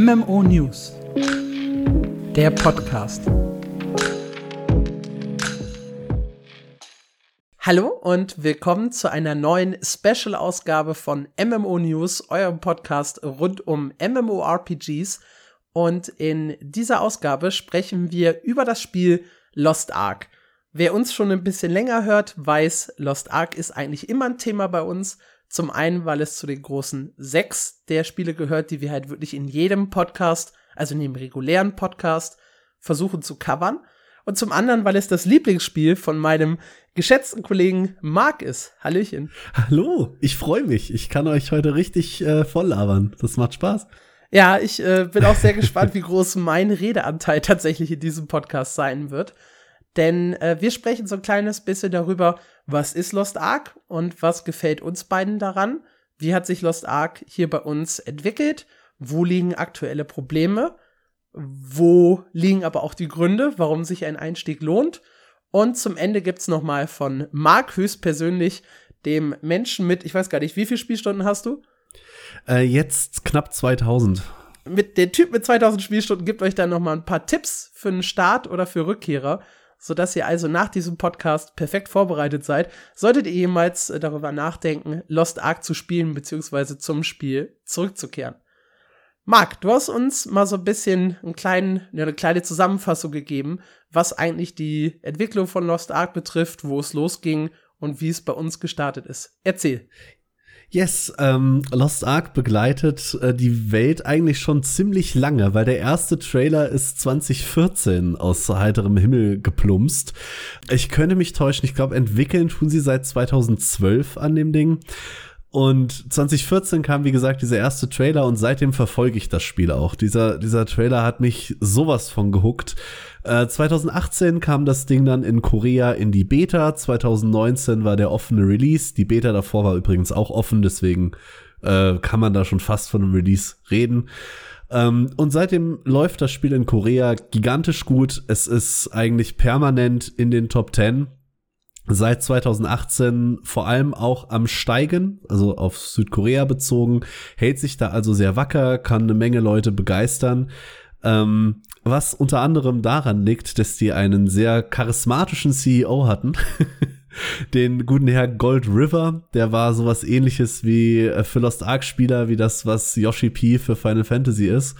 MMO News, der Podcast. Hallo und willkommen zu einer neuen Special-Ausgabe von MMO News, eurem Podcast rund um MMORPGs. Und in dieser Ausgabe sprechen wir über das Spiel Lost Ark. Wer uns schon ein bisschen länger hört, weiß, Lost Ark ist eigentlich immer ein Thema bei uns. Zum einen, weil es zu den großen sechs der Spiele gehört, die wir halt wirklich in jedem Podcast, also in dem regulären Podcast, versuchen zu covern. Und zum anderen, weil es das Lieblingsspiel von meinem geschätzten Kollegen Marc ist. Hallöchen. Hallo, ich freue mich. Ich kann euch heute richtig äh, voll labern. Das macht Spaß. Ja, ich äh, bin auch sehr gespannt, wie groß mein Redeanteil tatsächlich in diesem Podcast sein wird. Denn äh, wir sprechen so ein kleines bisschen darüber, was ist Lost Ark und was gefällt uns beiden daran? Wie hat sich Lost Ark hier bei uns entwickelt? Wo liegen aktuelle Probleme? Wo liegen aber auch die Gründe, warum sich ein Einstieg lohnt? Und zum Ende gibt's noch mal von Mark höchstpersönlich, dem Menschen mit, ich weiß gar nicht, wie viele Spielstunden hast du? Äh, jetzt knapp 2000. Mit der Typ mit 2000 Spielstunden gibt euch dann noch mal ein paar Tipps für einen Start oder für Rückkehrer sodass ihr also nach diesem Podcast perfekt vorbereitet seid, solltet ihr jemals äh, darüber nachdenken, Lost Ark zu spielen bzw. zum Spiel zurückzukehren. Marc, du hast uns mal so ein bisschen einen kleinen, eine kleine Zusammenfassung gegeben, was eigentlich die Entwicklung von Lost Ark betrifft, wo es losging und wie es bei uns gestartet ist. Erzähl. Yes, ähm, Lost Ark begleitet äh, die Welt eigentlich schon ziemlich lange, weil der erste Trailer ist 2014 aus heiterem Himmel geplumpst. Ich könnte mich täuschen, ich glaube, entwickeln tun sie seit 2012 an dem Ding. Und 2014 kam, wie gesagt, dieser erste Trailer und seitdem verfolge ich das Spiel auch. Dieser, dieser Trailer hat mich sowas von gehuckt. Äh, 2018 kam das Ding dann in Korea in die Beta. 2019 war der offene Release. Die Beta davor war übrigens auch offen, deswegen äh, kann man da schon fast von einem Release reden. Ähm, und seitdem läuft das Spiel in Korea gigantisch gut. Es ist eigentlich permanent in den Top 10 seit 2018 vor allem auch am Steigen, also auf Südkorea bezogen, hält sich da also sehr wacker, kann eine Menge Leute begeistern. Ähm, was unter anderem daran liegt, dass die einen sehr charismatischen CEO hatten. den guten Herr Gold River, der war sowas ähnliches wie äh, für Lost Ark Spieler, wie das, was Yoshi P für Final Fantasy ist.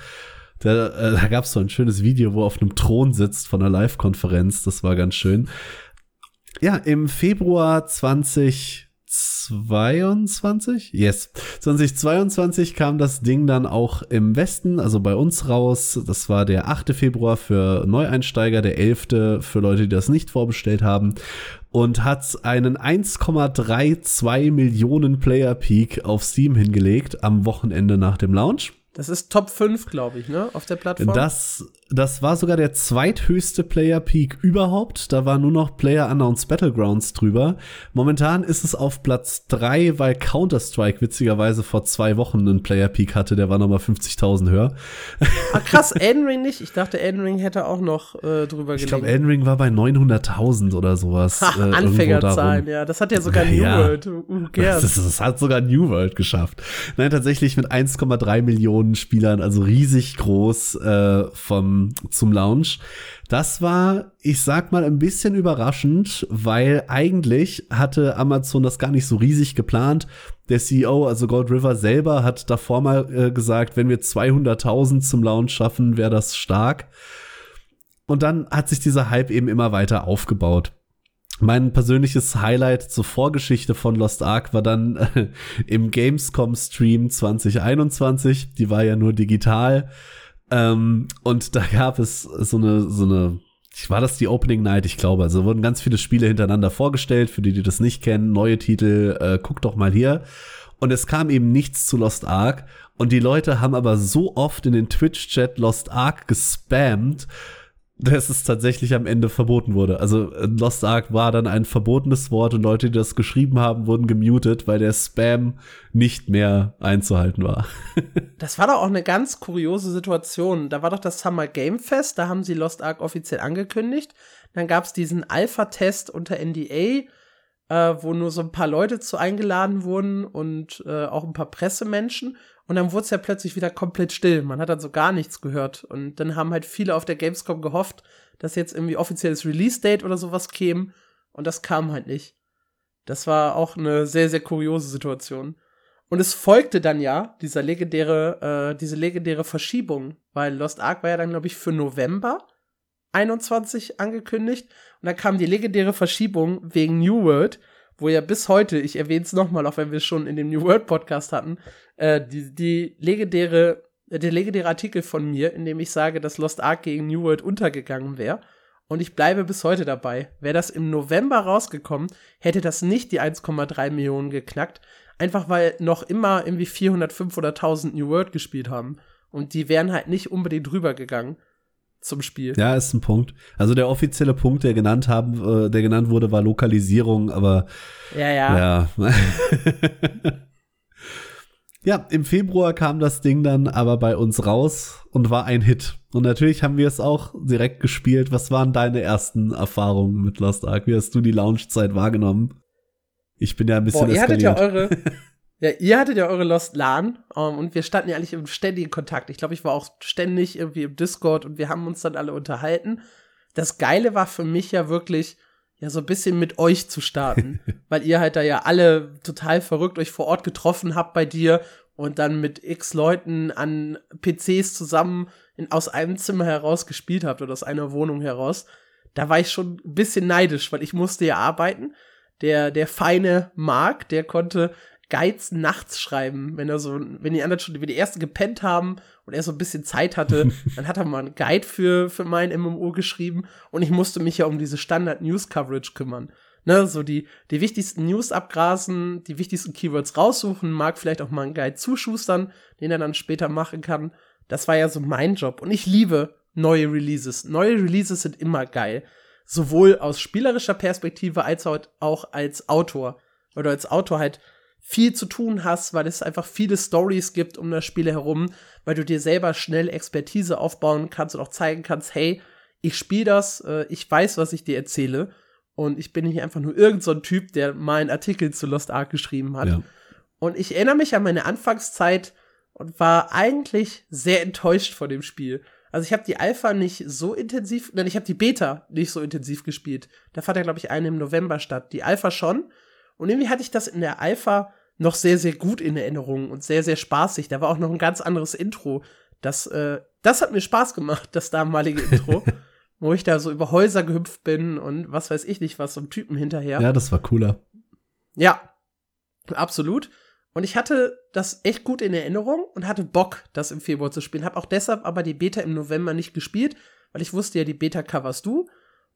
Da, äh, da gab es so ein schönes Video, wo er auf einem Thron sitzt von einer Live-Konferenz. Das war ganz schön. Ja, im Februar 2022, yes, 2022 kam das Ding dann auch im Westen, also bei uns raus. Das war der 8. Februar für Neueinsteiger, der 11. für Leute, die das nicht vorbestellt haben und hat einen 1,32 Millionen Player Peak auf Steam hingelegt am Wochenende nach dem Launch. Das ist Top 5, glaube ich, ne, auf der Plattform. Das, das war sogar der zweithöchste Player Peak überhaupt. Da war nur noch Player Unknowns Battlegrounds drüber. Momentan ist es auf Platz 3, weil Counter-Strike witzigerweise vor zwei Wochen einen Player Peak hatte. Der war nochmal 50.000 höher. Ah, krass, Elden Ring nicht. Ich dachte, Elden Ring hätte auch noch äh, drüber gelegen. Ich glaube, Elden Ring war bei 900.000 oder sowas. Ha, äh, Anfängerzahlen, ja. Das hat ja sogar New ja, World. Uh, das, das, das hat sogar New World geschafft. Nein, tatsächlich mit 1,3 Millionen Millionen Spielern, also riesig groß äh, vom, zum Launch. Das war, ich sag mal, ein bisschen überraschend, weil eigentlich hatte Amazon das gar nicht so riesig geplant. Der CEO, also Gold River selber, hat davor mal äh, gesagt, wenn wir 200.000 zum Launch schaffen, wäre das stark. Und dann hat sich dieser Hype eben immer weiter aufgebaut. Mein persönliches Highlight zur Vorgeschichte von Lost Ark war dann äh, im Gamescom Stream 2021. Die war ja nur digital. Ähm, und da gab es so eine, so eine, war das die Opening Night, ich glaube. Also wurden ganz viele Spiele hintereinander vorgestellt, für die, die das nicht kennen. Neue Titel, äh, guckt doch mal hier. Und es kam eben nichts zu Lost Ark. Und die Leute haben aber so oft in den Twitch-Chat Lost Ark gespammt, dass es tatsächlich am Ende verboten wurde. Also äh, Lost Ark war dann ein verbotenes Wort und Leute, die das geschrieben haben, wurden gemutet, weil der Spam nicht mehr einzuhalten war. das war doch auch eine ganz kuriose Situation. Da war doch das Summer Game Fest, da haben sie Lost Ark offiziell angekündigt. Dann gab es diesen Alpha-Test unter NDA äh, wo nur so ein paar Leute zu eingeladen wurden und äh, auch ein paar Pressemenschen. Und dann wurde es ja plötzlich wieder komplett still. Man hat dann so gar nichts gehört. Und dann haben halt viele auf der Gamescom gehofft, dass jetzt irgendwie offizielles Release-Date oder sowas käme. Und das kam halt nicht. Das war auch eine sehr, sehr kuriose Situation. Und es folgte dann ja dieser legendäre, äh, diese legendäre Verschiebung, weil Lost Ark war ja dann, glaube ich, für November 21 angekündigt. Und dann kam die legendäre Verschiebung wegen New World, wo ja bis heute, ich erwähne es nochmal, auch wenn wir es schon in dem New World Podcast hatten, äh, die, die legendäre, der legendäre Artikel von mir, in dem ich sage, dass Lost Ark gegen New World untergegangen wäre. Und ich bleibe bis heute dabei. Wäre das im November rausgekommen, hätte das nicht die 1,3 Millionen geknackt. Einfach weil noch immer irgendwie 400, 500.000 New World gespielt haben. Und die wären halt nicht unbedingt rübergegangen zum Spiel. Ja, ist ein Punkt. Also der offizielle Punkt, der genannt haben, äh, der genannt wurde, war Lokalisierung, aber ja, ja. Ja. ja, im Februar kam das Ding dann aber bei uns raus und war ein Hit. Und natürlich haben wir es auch direkt gespielt. Was waren deine ersten Erfahrungen mit Lost Ark? Wie hast du die Launchzeit wahrgenommen? Ich bin ja ein bisschen Boah, ihr hattet ja eure Ja, ihr hattet ja eure Lost LAN um, ähm, und wir standen ja eigentlich im ständigen Kontakt. Ich glaube, ich war auch ständig irgendwie im Discord und wir haben uns dann alle unterhalten. Das Geile war für mich ja wirklich, ja, so ein bisschen mit euch zu starten, weil ihr halt da ja alle total verrückt euch vor Ort getroffen habt bei dir und dann mit x Leuten an PCs zusammen in, aus einem Zimmer heraus gespielt habt oder aus einer Wohnung heraus. Da war ich schon ein bisschen neidisch, weil ich musste ja arbeiten. Der, der feine Mark, der konnte Guides nachts schreiben, wenn er so, wenn die anderen schon, wie die ersten gepennt haben und er so ein bisschen Zeit hatte, dann hat er mal einen Guide für, für mein MMO geschrieben und ich musste mich ja um diese Standard-News-Coverage kümmern. Ne, so die, die wichtigsten News abgrasen, die wichtigsten Keywords raussuchen, mag vielleicht auch mal einen Guide zuschustern, den er dann später machen kann. Das war ja so mein Job und ich liebe neue Releases. Neue Releases sind immer geil. Sowohl aus spielerischer Perspektive als auch als Autor. Oder als Autor halt viel zu tun hast, weil es einfach viele Stories gibt um das Spiel herum, weil du dir selber schnell Expertise aufbauen kannst und auch zeigen kannst, hey, ich spiele das, äh, ich weiß, was ich dir erzähle und ich bin nicht einfach nur irgendein so Typ, der mal einen Artikel zu Lost Ark geschrieben hat. Ja. Und ich erinnere mich an meine Anfangszeit und war eigentlich sehr enttäuscht von dem Spiel. Also ich habe die Alpha nicht so intensiv, nein, ich habe die Beta nicht so intensiv gespielt. Da fand ja, glaube ich, eine im November statt. Die Alpha schon. Und irgendwie hatte ich das in der Alpha noch sehr, sehr gut in Erinnerung und sehr, sehr spaßig. Da war auch noch ein ganz anderes Intro. Das, äh, das hat mir Spaß gemacht, das damalige Intro. wo ich da so über Häuser gehüpft bin und was weiß ich nicht was, so einem Typen hinterher. Ja, das war cooler. Ja, absolut. Und ich hatte das echt gut in Erinnerung und hatte Bock, das im Februar zu spielen. Hab auch deshalb aber die Beta im November nicht gespielt, weil ich wusste ja, die Beta coverst du.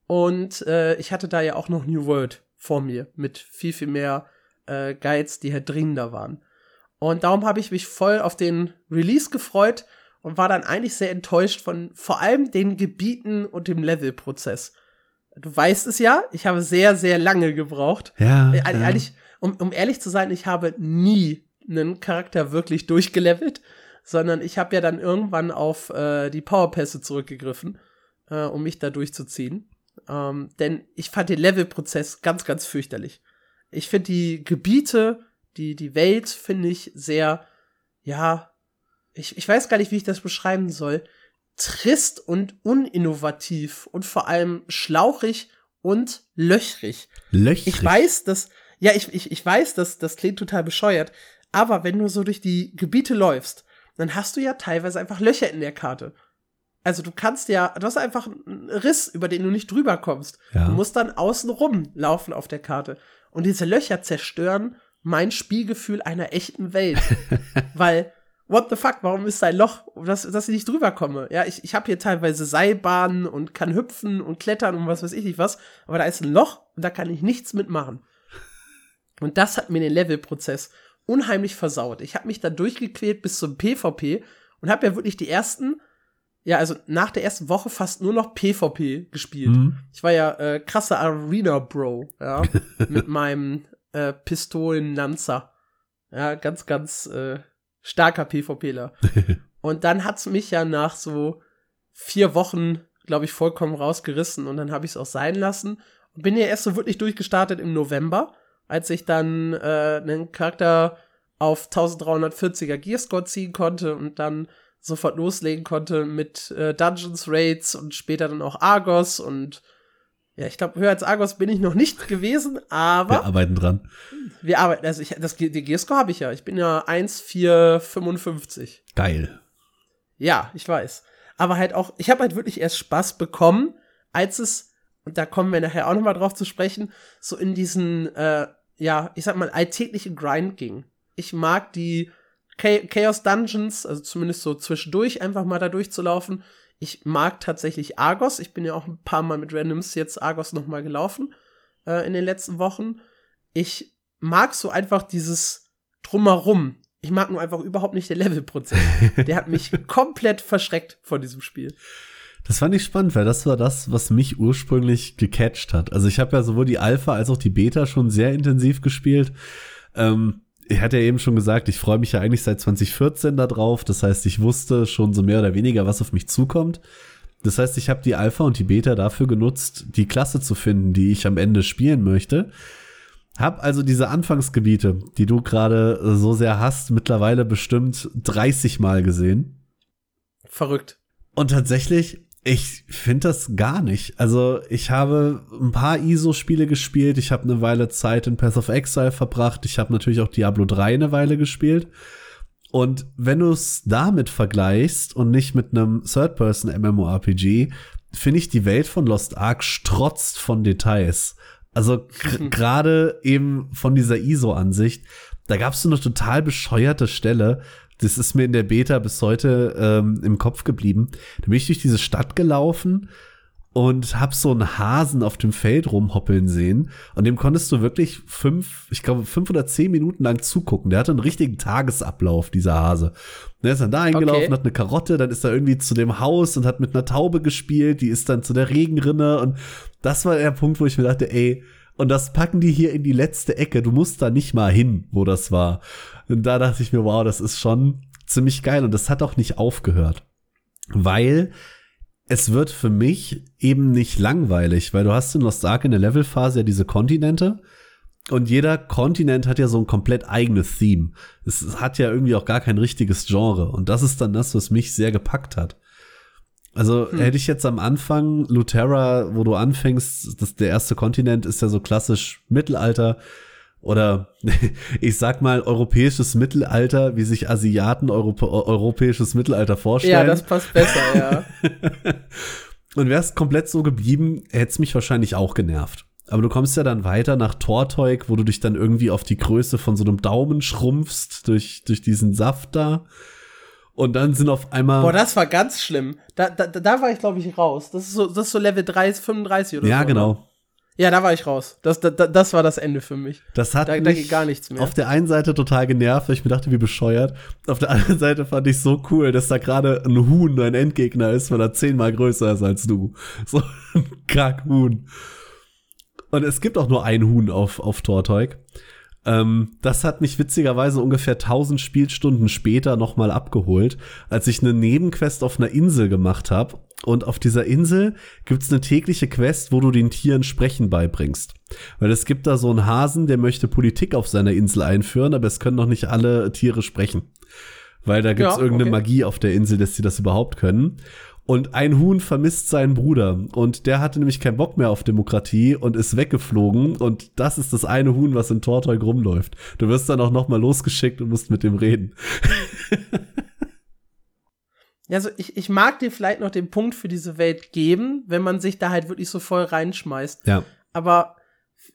Und äh, ich hatte da ja auch noch New World vor mir mit viel, viel mehr äh, Guides, die halt dringender waren. Und darum habe ich mich voll auf den Release gefreut und war dann eigentlich sehr enttäuscht von vor allem den Gebieten und dem Levelprozess. Du weißt es ja, ich habe sehr, sehr lange gebraucht. Ja. Äh, ja. Eigentlich, um, um ehrlich zu sein, ich habe nie einen Charakter wirklich durchgelevelt, sondern ich habe ja dann irgendwann auf äh, die Powerpässe zurückgegriffen, äh, um mich da durchzuziehen. Ähm, denn ich fand den Levelprozess ganz, ganz fürchterlich. Ich finde die Gebiete, die, die Welt finde ich sehr, ja, ich, ich weiß gar nicht, wie ich das beschreiben soll. Trist und uninnovativ und vor allem schlauchig und löchrig. Löchrig. Ich weiß, dass, ja, ich, ich, ich weiß, dass das klingt total bescheuert, aber wenn du so durch die Gebiete läufst, dann hast du ja teilweise einfach Löcher in der Karte. Also du kannst ja, du hast einfach einen Riss, über den du nicht drüber kommst. Ja. Du musst dann außen rum laufen auf der Karte. Und diese Löcher zerstören mein Spielgefühl einer echten Welt. Weil, what the fuck, warum ist da ein Loch, dass, dass ich nicht drüber komme? Ja, ich, ich habe hier teilweise Seilbahnen und kann hüpfen und klettern und was weiß ich nicht was, aber da ist ein Loch und da kann ich nichts mitmachen. Und das hat mir den Levelprozess unheimlich versaut. Ich habe mich da durchgequält bis zum PvP und habe ja wirklich die ersten ja, also nach der ersten Woche fast nur noch PvP gespielt. Mhm. Ich war ja äh, krasser Arena-Bro, ja, mit meinem äh, Pistolen-Lanzer. Ja, ganz, ganz äh, starker PvPler. und dann hat's mich ja nach so vier Wochen, glaube ich, vollkommen rausgerissen und dann habe ich es auch sein lassen und bin ja erst so wirklich durchgestartet im November. als ich dann äh, einen Charakter auf 1340er Gearscore ziehen konnte und dann sofort loslegen konnte mit äh, Dungeons Raids und später dann auch Argos und ja, ich glaube, höher als Argos bin ich noch nicht gewesen, aber. Wir arbeiten dran. Wir arbeiten, also ich, das, die Gearscore habe ich ja. Ich bin ja 1,455. Geil. Ja, ich weiß. Aber halt auch, ich habe halt wirklich erst Spaß bekommen, als es, und da kommen wir nachher auch nochmal drauf zu sprechen, so in diesen, äh, ja, ich sag mal, alltäglichen Grind ging. Ich mag die Chaos Dungeons, also zumindest so zwischendurch einfach mal da durchzulaufen. Ich mag tatsächlich Argos. Ich bin ja auch ein paar Mal mit Randoms jetzt Argos noch mal gelaufen äh, in den letzten Wochen. Ich mag so einfach dieses Drumherum. Ich mag nur einfach überhaupt nicht den Levelprozess. Der hat mich komplett verschreckt vor diesem Spiel. Das fand ich spannend, weil das war das, was mich ursprünglich gecatcht hat. Also ich habe ja sowohl die Alpha als auch die Beta schon sehr intensiv gespielt. Ähm, ich hatte ja eben schon gesagt, ich freue mich ja eigentlich seit 2014 darauf. Das heißt, ich wusste schon so mehr oder weniger, was auf mich zukommt. Das heißt, ich habe die Alpha und die Beta dafür genutzt, die Klasse zu finden, die ich am Ende spielen möchte. Hab also diese Anfangsgebiete, die du gerade so sehr hast, mittlerweile bestimmt 30 Mal gesehen. Verrückt. Und tatsächlich ich finde das gar nicht. Also ich habe ein paar ISO-Spiele gespielt. Ich habe eine Weile Zeit in Path of Exile verbracht. Ich habe natürlich auch Diablo 3 eine Weile gespielt. Und wenn du es damit vergleichst und nicht mit einem Third-Person-MMORPG, finde ich die Welt von Lost Ark strotzt von Details. Also gerade eben von dieser ISO-Ansicht. Da gab es so eine total bescheuerte Stelle, das ist mir in der Beta bis heute ähm, im Kopf geblieben. Da bin ich durch diese Stadt gelaufen und hab so einen Hasen auf dem Feld rumhoppeln sehen. Und dem konntest du wirklich fünf, ich glaube, fünf oder zehn Minuten lang zugucken. Der hatte einen richtigen Tagesablauf, dieser Hase. Der ist dann da eingelaufen, okay. hat eine Karotte, dann ist er irgendwie zu dem Haus und hat mit einer Taube gespielt, die ist dann zu der Regenrinne. Und das war der Punkt, wo ich mir dachte, ey, und das packen die hier in die letzte Ecke. Du musst da nicht mal hin, wo das war. Und da dachte ich mir, wow, das ist schon ziemlich geil. Und das hat auch nicht aufgehört. Weil es wird für mich eben nicht langweilig, weil du hast in Lost Ark in der Levelphase ja diese Kontinente. Und jeder Kontinent hat ja so ein komplett eigenes Theme. Es hat ja irgendwie auch gar kein richtiges Genre. Und das ist dann das, was mich sehr gepackt hat. Also hm. hätte ich jetzt am Anfang Luterra, wo du anfängst, das, der erste Kontinent ist ja so klassisch Mittelalter oder ich sag mal europäisches Mittelalter, wie sich Asiaten Europä europäisches Mittelalter vorstellen. Ja, das passt besser, ja. Und wär's komplett so geblieben, hätte es mich wahrscheinlich auch genervt. Aber du kommst ja dann weiter nach Torteug, wo du dich dann irgendwie auf die Größe von so einem Daumen schrumpfst durch, durch diesen Saft da. Und dann sind auf einmal. Boah, das war ganz schlimm. Da, da, da war ich, glaube ich, raus. Das ist so, das ist so Level 30, 35 oder ja, so. Ja, genau. Oder? Ja, da war ich raus. Das, da, das war das Ende für mich. Das hat da, mich da geht gar nichts mehr. Auf der einen Seite total genervt, weil ich mir dachte, wie bescheuert. Auf der anderen Seite fand ich so cool, dass da gerade ein Huhn dein Endgegner ist, weil er zehnmal größer ist als du. So ein Kackhuhn. Und es gibt auch nur ein Huhn auf, auf Torteug. Ähm, das hat mich witzigerweise ungefähr 1000 Spielstunden später nochmal abgeholt, als ich eine Nebenquest auf einer Insel gemacht habe. Und auf dieser Insel gibt's eine tägliche Quest, wo du den Tieren Sprechen beibringst. Weil es gibt da so einen Hasen, der möchte Politik auf seiner Insel einführen, aber es können noch nicht alle Tiere sprechen. Weil da gibt's ja, irgendeine okay. Magie auf der Insel, dass sie das überhaupt können. Und ein Huhn vermisst seinen Bruder. Und der hatte nämlich keinen Bock mehr auf Demokratie und ist weggeflogen. Und das ist das eine Huhn, was in Torteug rumläuft. Du wirst dann auch noch mal losgeschickt und musst mit dem reden. Also ich, ich mag dir vielleicht noch den Punkt für diese Welt geben, wenn man sich da halt wirklich so voll reinschmeißt. Ja. Aber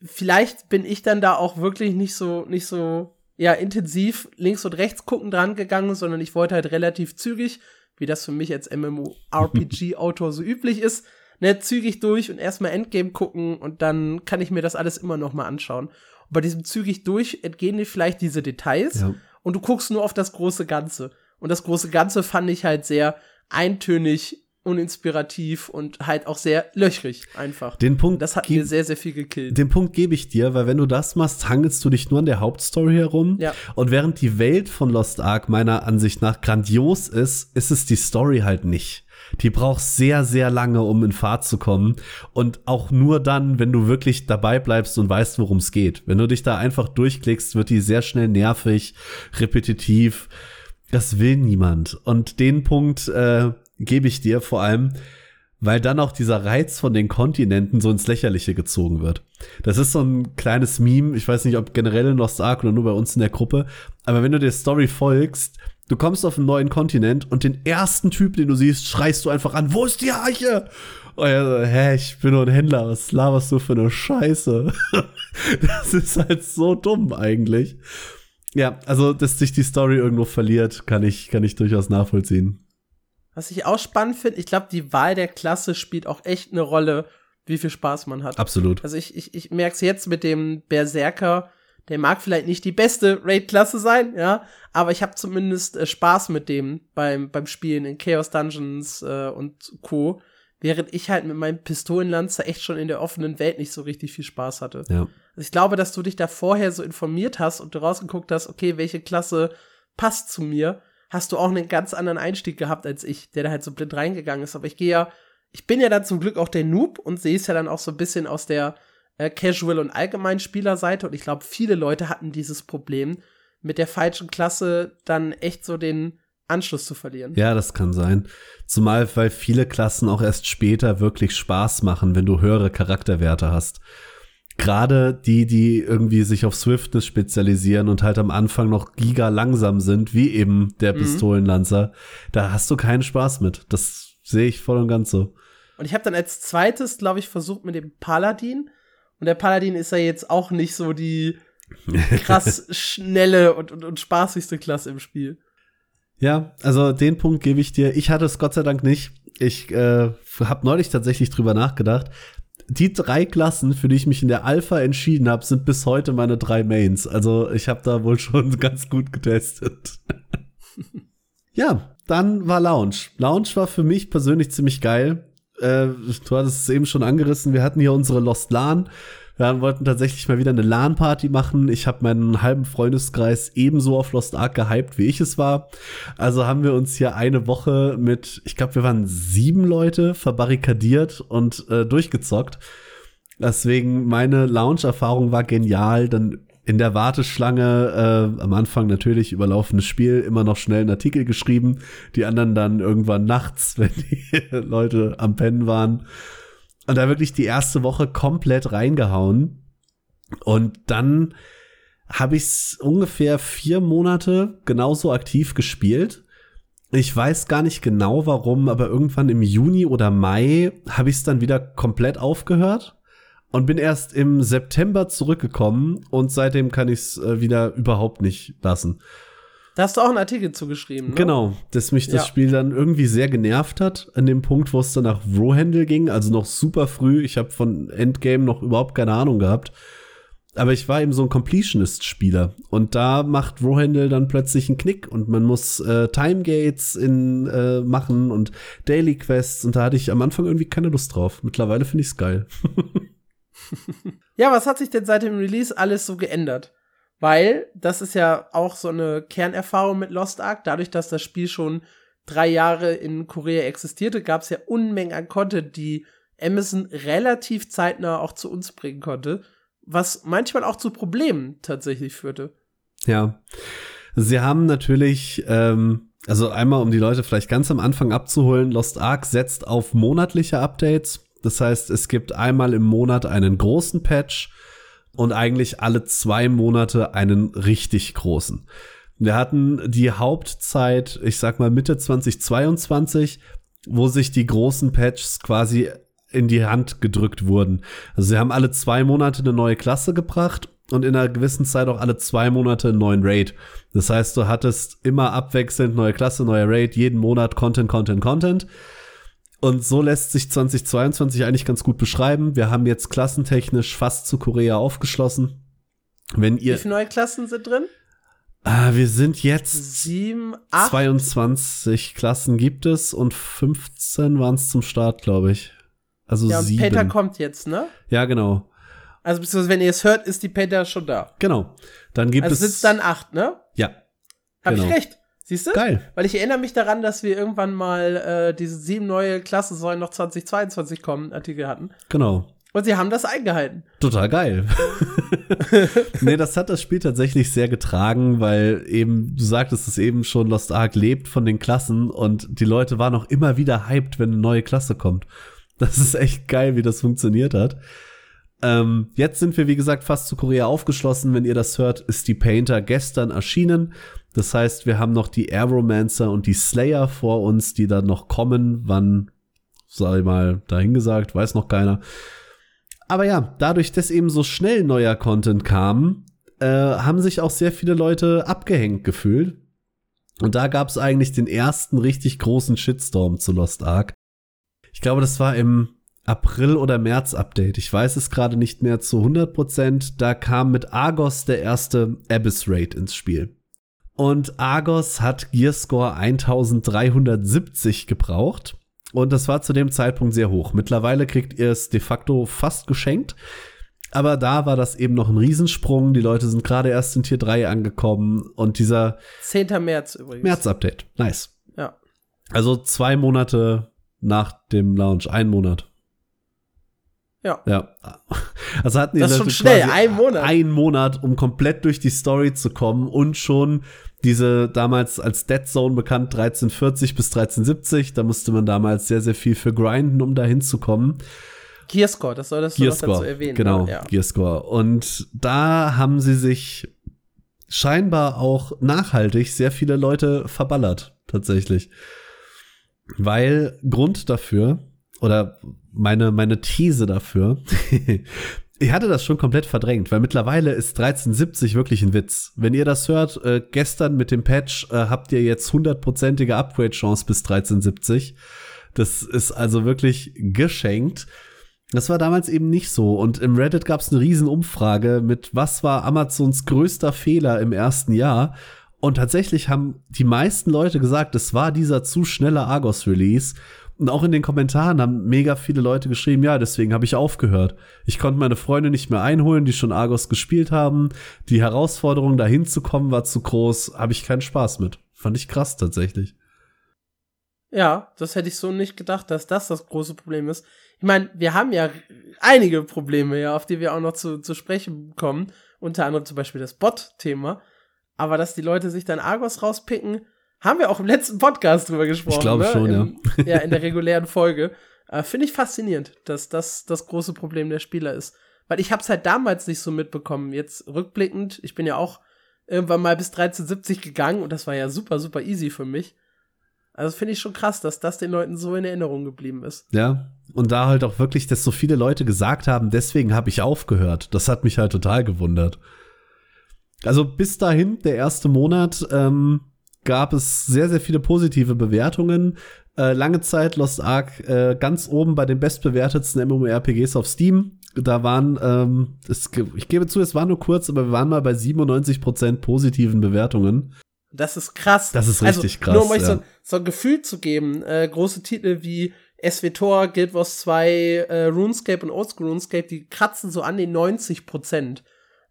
vielleicht bin ich dann da auch wirklich nicht so, nicht so, ja, intensiv links und rechts gucken dran gegangen, sondern ich wollte halt relativ zügig wie das für mich als MMORPG-Autor so üblich ist, ne, zügig durch und erstmal Endgame gucken und dann kann ich mir das alles immer noch mal anschauen. Und bei diesem zügig durch entgehen dir vielleicht diese Details ja. und du guckst nur auf das große Ganze. Und das große Ganze fand ich halt sehr eintönig uninspirativ und halt auch sehr löchrig einfach. Den Punkt, das hat mir sehr, sehr viel gekillt. Den Punkt gebe ich dir, weil wenn du das machst, hangelst du dich nur an der Hauptstory herum. Ja. Und während die Welt von Lost Ark meiner Ansicht nach grandios ist, ist es die Story halt nicht. Die braucht sehr, sehr lange, um in Fahrt zu kommen. Und auch nur dann, wenn du wirklich dabei bleibst und weißt, worum es geht. Wenn du dich da einfach durchklickst, wird die sehr schnell nervig, repetitiv. Das will niemand. Und den Punkt äh, gebe ich dir vor allem, weil dann auch dieser Reiz von den Kontinenten so ins Lächerliche gezogen wird. Das ist so ein kleines Meme, ich weiß nicht, ob generell in Lost Ark oder nur bei uns in der Gruppe, aber wenn du der Story folgst, du kommst auf einen neuen Kontinent und den ersten Typ, den du siehst, schreist du einfach an, wo ist die Arche? Und so, hä, ich bin nur ein Händler, was laberst du für eine Scheiße? das ist halt so dumm eigentlich. Ja, also, dass sich die Story irgendwo verliert, kann ich, kann ich durchaus nachvollziehen. Was ich auch spannend finde, ich glaube, die Wahl der Klasse spielt auch echt eine Rolle, wie viel Spaß man hat. Absolut. Also ich, ich, ich merke es jetzt mit dem Berserker, der mag vielleicht nicht die beste Raid-Klasse sein, ja, aber ich habe zumindest äh, Spaß mit dem beim, beim Spielen in Chaos Dungeons äh, und Co. Während ich halt mit meinem Pistolenlanzer echt schon in der offenen Welt nicht so richtig viel Spaß hatte. Ja. Also ich glaube, dass du dich da vorher so informiert hast und du rausgeguckt hast, okay, welche Klasse passt zu mir hast du auch einen ganz anderen Einstieg gehabt als ich, der da halt so blind reingegangen ist. Aber ich gehe ja, ich bin ja dann zum Glück auch der Noob und sehe es ja dann auch so ein bisschen aus der äh, Casual- und Allgemeinspielerseite. Und ich glaube, viele Leute hatten dieses Problem, mit der falschen Klasse dann echt so den Anschluss zu verlieren. Ja, das kann sein. Zumal, weil viele Klassen auch erst später wirklich Spaß machen, wenn du höhere Charakterwerte hast gerade die, die irgendwie sich auf Swiftness spezialisieren und halt am Anfang noch giga langsam sind, wie eben der mhm. Pistolenlanzer, da hast du keinen Spaß mit. Das sehe ich voll und ganz so. Und ich habe dann als zweites, glaube ich, versucht mit dem Paladin. Und der Paladin ist ja jetzt auch nicht so die krass schnelle und, und, und spaßigste Klasse im Spiel. Ja, also den Punkt gebe ich dir. Ich hatte es Gott sei Dank nicht. Ich äh, habe neulich tatsächlich drüber nachgedacht die drei Klassen, für die ich mich in der Alpha entschieden habe, sind bis heute meine drei Mains. Also ich habe da wohl schon ganz gut getestet. ja, dann war Lounge. Lounge war für mich persönlich ziemlich geil. Äh, du hattest es eben schon angerissen. Wir hatten hier unsere Lost LAN. Wir wollten tatsächlich mal wieder eine LAN-Party machen. Ich habe meinen halben Freundeskreis ebenso auf Lost Ark gehypt, wie ich es war. Also haben wir uns hier eine Woche mit, ich glaube, wir waren sieben Leute verbarrikadiert und äh, durchgezockt. Deswegen meine Lounge-Erfahrung war genial. Dann in der Warteschlange äh, am Anfang natürlich überlaufenes Spiel, immer noch schnell einen Artikel geschrieben, die anderen dann irgendwann nachts, wenn die Leute am Pennen waren. Und da wirklich die erste Woche komplett reingehauen. Und dann habe ich ungefähr vier Monate genauso aktiv gespielt. Ich weiß gar nicht genau warum, aber irgendwann im Juni oder Mai habe ich es dann wieder komplett aufgehört und bin erst im September zurückgekommen und seitdem kann ich es äh, wieder überhaupt nicht lassen. Da hast du auch einen Artikel zugeschrieben. Ne? Genau, dass mich das ja. Spiel dann irgendwie sehr genervt hat, an dem Punkt, wo es dann nach Rohandle ging, also noch super früh. Ich habe von Endgame noch überhaupt keine Ahnung gehabt. Aber ich war eben so ein Completionist-Spieler. Und da macht Rohandle dann plötzlich einen Knick und man muss äh, Timegates in, äh, machen und Daily Quests. Und da hatte ich am Anfang irgendwie keine Lust drauf. Mittlerweile finde ich es geil. ja, was hat sich denn seit dem Release alles so geändert? Weil das ist ja auch so eine Kernerfahrung mit Lost Ark. Dadurch, dass das Spiel schon drei Jahre in Korea existierte, gab es ja Unmengen an Content, die Amazon relativ zeitnah auch zu uns bringen konnte, was manchmal auch zu Problemen tatsächlich führte. Ja, sie haben natürlich, ähm, also einmal um die Leute vielleicht ganz am Anfang abzuholen, Lost Ark setzt auf monatliche Updates. Das heißt, es gibt einmal im Monat einen großen Patch und eigentlich alle zwei Monate einen richtig großen. Wir hatten die Hauptzeit, ich sag mal Mitte 2022, wo sich die großen Patches quasi in die Hand gedrückt wurden. Also sie haben alle zwei Monate eine neue Klasse gebracht und in einer gewissen Zeit auch alle zwei Monate einen neuen Raid. Das heißt, du hattest immer abwechselnd neue Klasse, neuer Raid, jeden Monat Content, Content, Content. Und so lässt sich 2022 eigentlich ganz gut beschreiben. Wir haben jetzt klassentechnisch fast zu Korea aufgeschlossen. Wenn ihr Wie viele neue Klassen sind drin? Ah, wir sind jetzt sieben, acht. 22 Klassen gibt es und 15 waren es zum Start, glaube ich. Also ja, und sieben. Peter kommt jetzt, ne? Ja, genau. Also, beziehungsweise, wenn ihr es hört, ist die Peter schon da. Genau. Dann gibt Also es. sitzt dann acht, ne? Ja. Hab Genau. ich recht. Siehst du? Geil. Weil ich erinnere mich daran, dass wir irgendwann mal äh, diese sieben neue Klassen sollen noch 2022 kommen, Artikel hatten. Genau. Und sie haben das eingehalten. Total geil. nee, das hat das Spiel tatsächlich sehr getragen, weil eben, du sagtest es eben schon, Lost Ark lebt von den Klassen und die Leute waren auch immer wieder hyped, wenn eine neue Klasse kommt. Das ist echt geil, wie das funktioniert hat. Ähm, jetzt sind wir, wie gesagt, fast zu Korea aufgeschlossen. Wenn ihr das hört, ist die Painter gestern erschienen. Das heißt, wir haben noch die Aeromancer und die Slayer vor uns, die dann noch kommen. Wann, sag ich mal, dahingesagt, weiß noch keiner. Aber ja, dadurch, dass eben so schnell neuer Content kam, äh, haben sich auch sehr viele Leute abgehängt gefühlt. Und da gab es eigentlich den ersten richtig großen Shitstorm zu Lost Ark. Ich glaube, das war im April oder März Update. Ich weiß es gerade nicht mehr zu 100 Prozent. Da kam mit Argos der erste Abyss Raid ins Spiel. Und Argos hat Gearscore 1370 gebraucht. Und das war zu dem Zeitpunkt sehr hoch. Mittlerweile kriegt ihr es de facto fast geschenkt. Aber da war das eben noch ein Riesensprung. Die Leute sind gerade erst in Tier 3 angekommen. Und dieser 10. März übrigens. März-Update. Nice. Ja. Also zwei Monate nach dem Launch. Ein Monat. Ja. Ja. Also hatten die Das ist schon schnell, ein Monat. Ein Monat, um komplett durch die Story zu kommen und schon diese damals als Dead Zone bekannt 1340 bis 1370. Da musste man damals sehr, sehr viel für grinden, um da hinzukommen. Gearscore, das solltest du noch dazu erwähnen. genau, Ne? Ja. Gearscore. Und da haben sie sich scheinbar auch nachhaltig sehr viele Leute verballert, tatsächlich. Weil Grund dafür, oder meine, meine These dafür, ich hatte das schon komplett verdrängt, weil mittlerweile ist 1370 wirklich ein Witz. Wenn ihr das hört, äh, gestern mit dem Patch äh, habt ihr jetzt hundertprozentige Upgrade-Chance bis 1370. Das ist also wirklich geschenkt. Das war damals eben nicht so. Und im Reddit gab es eine riesen Umfrage mit, was war Amazons größter Fehler im ersten Jahr? Und tatsächlich haben die meisten Leute gesagt, es war dieser zu schnelle Argos-Release. Und auch in den Kommentaren haben mega viele Leute geschrieben, ja, deswegen habe ich aufgehört. Ich konnte meine Freunde nicht mehr einholen, die schon Argos gespielt haben. Die Herausforderung, dahin zu kommen, war zu groß. Habe ich keinen Spaß mit. Fand ich krass tatsächlich. Ja, das hätte ich so nicht gedacht, dass das das große Problem ist. Ich meine, wir haben ja einige Probleme, ja, auf die wir auch noch zu, zu sprechen kommen. Unter anderem zum Beispiel das Bot-Thema. Aber dass die Leute sich dann Argos rauspicken, haben wir auch im letzten Podcast drüber gesprochen. Ich glaube ne? schon, Im, ja. Ja, in der regulären Folge. Äh, Finde ich faszinierend, dass das das große Problem der Spieler ist. Weil ich habe es halt damals nicht so mitbekommen. Jetzt rückblickend, ich bin ja auch irgendwann mal bis 1370 gegangen und das war ja super, super easy für mich. Also finde ich schon krass, dass das den Leuten so in Erinnerung geblieben ist. Ja, und da halt auch wirklich, dass so viele Leute gesagt haben, deswegen habe ich aufgehört. Das hat mich halt total gewundert. Also bis dahin, der erste Monat, ähm, gab es sehr, sehr viele positive Bewertungen. Äh, lange Zeit Lost Ark äh, ganz oben bei den bestbewertetsten MMORPGs auf Steam. Da waren, ähm, es, ich gebe zu, es war nur kurz, aber wir waren mal bei 97% positiven Bewertungen. Das ist krass. Das ist also, richtig krass. Nur um euch ja. so, so ein Gefühl zu geben, äh, große Titel wie SWTOR, Guild Wars 2, äh, RuneScape und Oldschool RuneScape, die kratzen so an den 90 Prozent.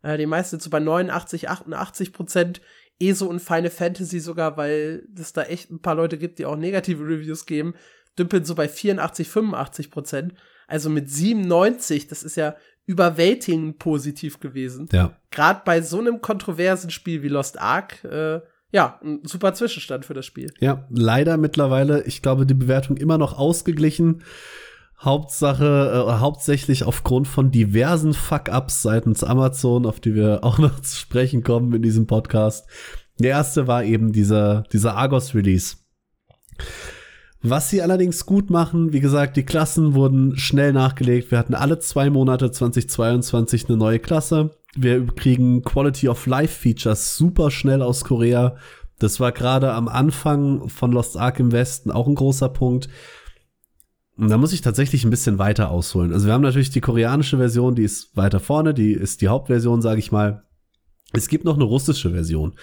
Äh, die meisten sind so bei 89, 88 Prozent. ESO und Final Fantasy sogar, weil es da echt ein paar Leute gibt, die auch negative Reviews geben, dümpeln so bei 84, 85 Prozent. Also mit 97, das ist ja überwältigend positiv gewesen. Ja. Gerade bei so einem kontroversen Spiel wie Lost Ark, äh, ja, ein super Zwischenstand für das Spiel. Ja, leider mittlerweile, ich glaube, die Bewertung immer noch ausgeglichen. Hauptsache, äh, hauptsächlich aufgrund von diversen Fuck-Ups seitens Amazon, auf die wir auch noch zu sprechen kommen in diesem Podcast. Der erste war eben dieser, dieser Argos-Release. Was sie allerdings gut machen, wie gesagt, die Klassen wurden schnell nachgelegt. Wir hatten alle zwei Monate 2022 eine neue Klasse. Wir kriegen Quality of Life Features super schnell aus Korea. Das war gerade am Anfang von Lost Ark im Westen auch ein großer Punkt. Und da muss ich tatsächlich ein bisschen weiter ausholen. Also wir haben natürlich die koreanische Version, die ist weiter vorne, die ist die Hauptversion, sage ich mal. Es gibt noch eine russische Version.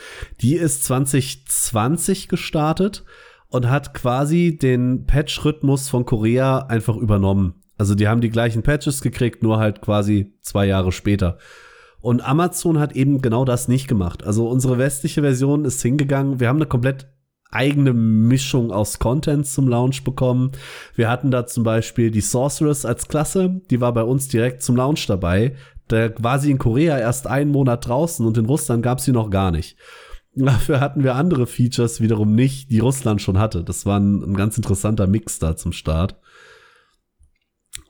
Die ist 2020 gestartet und hat quasi den Patch-Rhythmus von Korea einfach übernommen. Also die haben die gleichen Patches gekriegt, nur halt quasi zwei Jahre später. Und Amazon hat eben genau das nicht gemacht. Also unsere westliche Version ist hingegangen. Wir haben eine komplett eigene Mischung aus Content zum Launch bekommen. Wir hatten da zum Beispiel die Sorceress als Klasse, die war bei uns direkt zum Launch dabei. Da war sie in Korea erst einen Monat draußen und in Russland gab sie noch gar nicht. Dafür hatten wir andere Features wiederum nicht, die Russland schon hatte. Das war ein, ein ganz interessanter Mix da zum Start.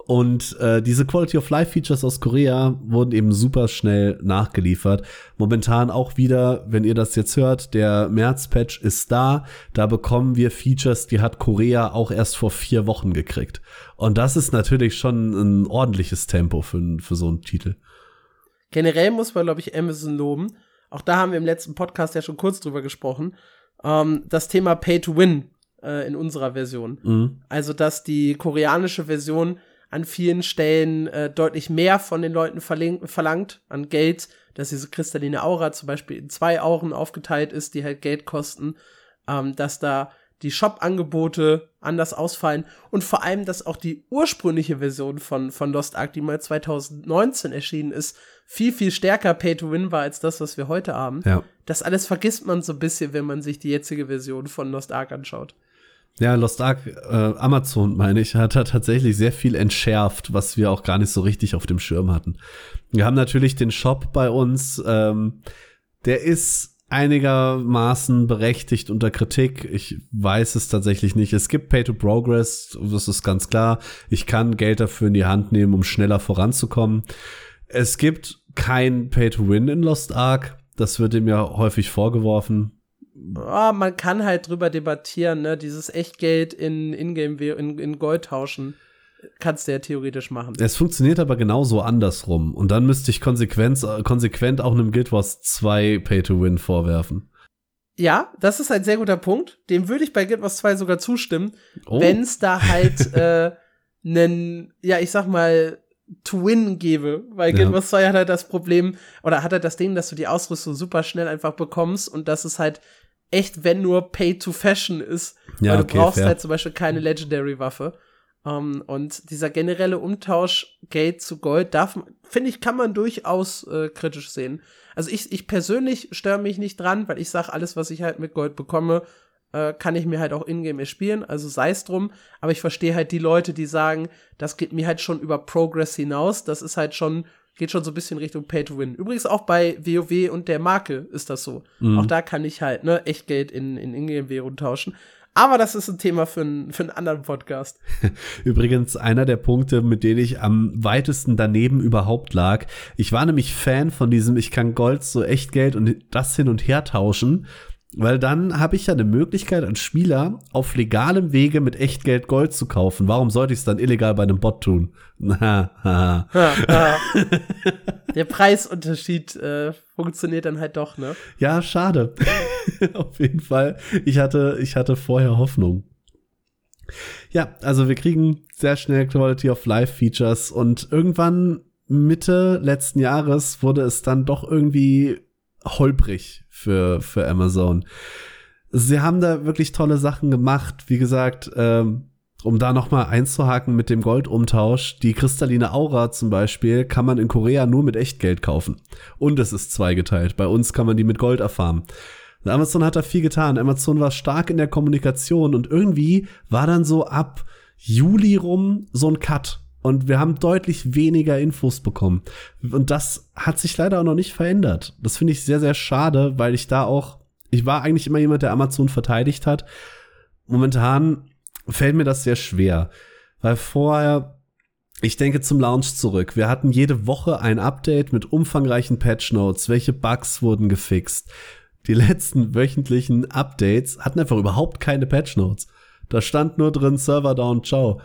Und äh, diese Quality of Life Features aus Korea wurden eben super schnell nachgeliefert. Momentan auch wieder, wenn ihr das jetzt hört, der März-Patch ist da. Da bekommen wir Features, die hat Korea auch erst vor vier Wochen gekriegt. Und das ist natürlich schon ein ordentliches Tempo für, für so einen Titel. Generell muss man, glaube ich, Amazon loben. Auch da haben wir im letzten Podcast ja schon kurz drüber gesprochen. Ähm, das Thema Pay to Win äh, in unserer Version. Mhm. Also, dass die koreanische Version an vielen Stellen äh, deutlich mehr von den Leuten verlangt an Geld, dass diese kristalline Aura zum Beispiel in zwei Auren aufgeteilt ist, die halt Geld kosten, ähm, dass da die Shop-Angebote anders ausfallen und vor allem, dass auch die ursprüngliche Version von, von Lost Ark, die mal 2019 erschienen ist, viel, viel stärker Pay-to-Win war als das, was wir heute haben. Ja. Das alles vergisst man so ein bisschen, wenn man sich die jetzige Version von Lost Ark anschaut. Ja, Lost Ark, äh, Amazon, meine ich, hat da tatsächlich sehr viel entschärft, was wir auch gar nicht so richtig auf dem Schirm hatten. Wir haben natürlich den Shop bei uns, ähm, der ist einigermaßen berechtigt unter Kritik. Ich weiß es tatsächlich nicht. Es gibt Pay to Progress, das ist ganz klar. Ich kann Geld dafür in die Hand nehmen, um schneller voranzukommen. Es gibt kein Pay to Win in Lost Ark. Das wird ihm ja häufig vorgeworfen oh, man kann halt drüber debattieren, ne? Dieses Echtgeld in Ingame in, in Gold tauschen. Kannst du ja theoretisch machen. Es funktioniert aber genauso andersrum. Und dann müsste ich konsequent, konsequent auch einem Guild Wars 2 Pay-to-Win vorwerfen. Ja, das ist ein sehr guter Punkt. Dem würde ich bei Guild Wars 2 sogar zustimmen, oh. wenn es da halt äh, einen, ja, ich sag mal, To-Win gäbe. Weil ja. Guild Wars 2 hat halt das Problem, oder hat halt das Ding, dass du die Ausrüstung super schnell einfach bekommst und dass es halt echt, wenn nur Pay to Fashion ist. Ja, weil du okay, brauchst fair. halt zum Beispiel keine Legendary-Waffe. Um, ähm, und dieser generelle Umtausch Geld zu Gold, darf, finde ich, kann man durchaus äh, kritisch sehen. Also ich, ich persönlich störe mich nicht dran, weil ich sage, alles, was ich halt mit Gold bekomme, äh, kann ich mir halt auch ingame erspielen, also sei es drum. Aber ich verstehe halt die Leute, die sagen, das geht mir halt schon über Progress hinaus. Das ist halt schon geht schon so ein bisschen Richtung Pay to Win. Übrigens auch bei WoW und der Marke ist das so. Mhm. Auch da kann ich halt, ne, echt Geld in, in Ingame-Währung tauschen. Aber das ist ein Thema für, ein, für einen anderen Podcast. Übrigens einer der Punkte, mit denen ich am weitesten daneben überhaupt lag. Ich war nämlich Fan von diesem, ich kann Gold so echt Geld und das hin und her tauschen. Weil dann habe ich ja eine Möglichkeit als Spieler auf legalem Wege mit Echtgeld Gold zu kaufen. Warum sollte ich es dann illegal bei einem Bot tun? Der Preisunterschied äh, funktioniert dann halt doch, ne? Ja, schade. auf jeden Fall. Ich hatte, ich hatte vorher Hoffnung. Ja, also wir kriegen sehr schnell Quality of Life Features und irgendwann Mitte letzten Jahres wurde es dann doch irgendwie holprig für, für Amazon. Sie haben da wirklich tolle Sachen gemacht. Wie gesagt, ähm, um da noch mal einzuhaken mit dem Goldumtausch, die kristalline Aura zum Beispiel kann man in Korea nur mit Echtgeld kaufen. Und es ist zweigeteilt. Bei uns kann man die mit Gold erfahren. Amazon hat da viel getan. Amazon war stark in der Kommunikation und irgendwie war dann so ab Juli rum so ein Cut. Und wir haben deutlich weniger Infos bekommen. Und das hat sich leider auch noch nicht verändert. Das finde ich sehr, sehr schade, weil ich da auch, ich war eigentlich immer jemand, der Amazon verteidigt hat. Momentan fällt mir das sehr schwer, weil vorher, ich denke zum Launch zurück, wir hatten jede Woche ein Update mit umfangreichen Patch Notes, welche Bugs wurden gefixt. Die letzten wöchentlichen Updates hatten einfach überhaupt keine Patch Notes. Da stand nur drin Server down, ciao.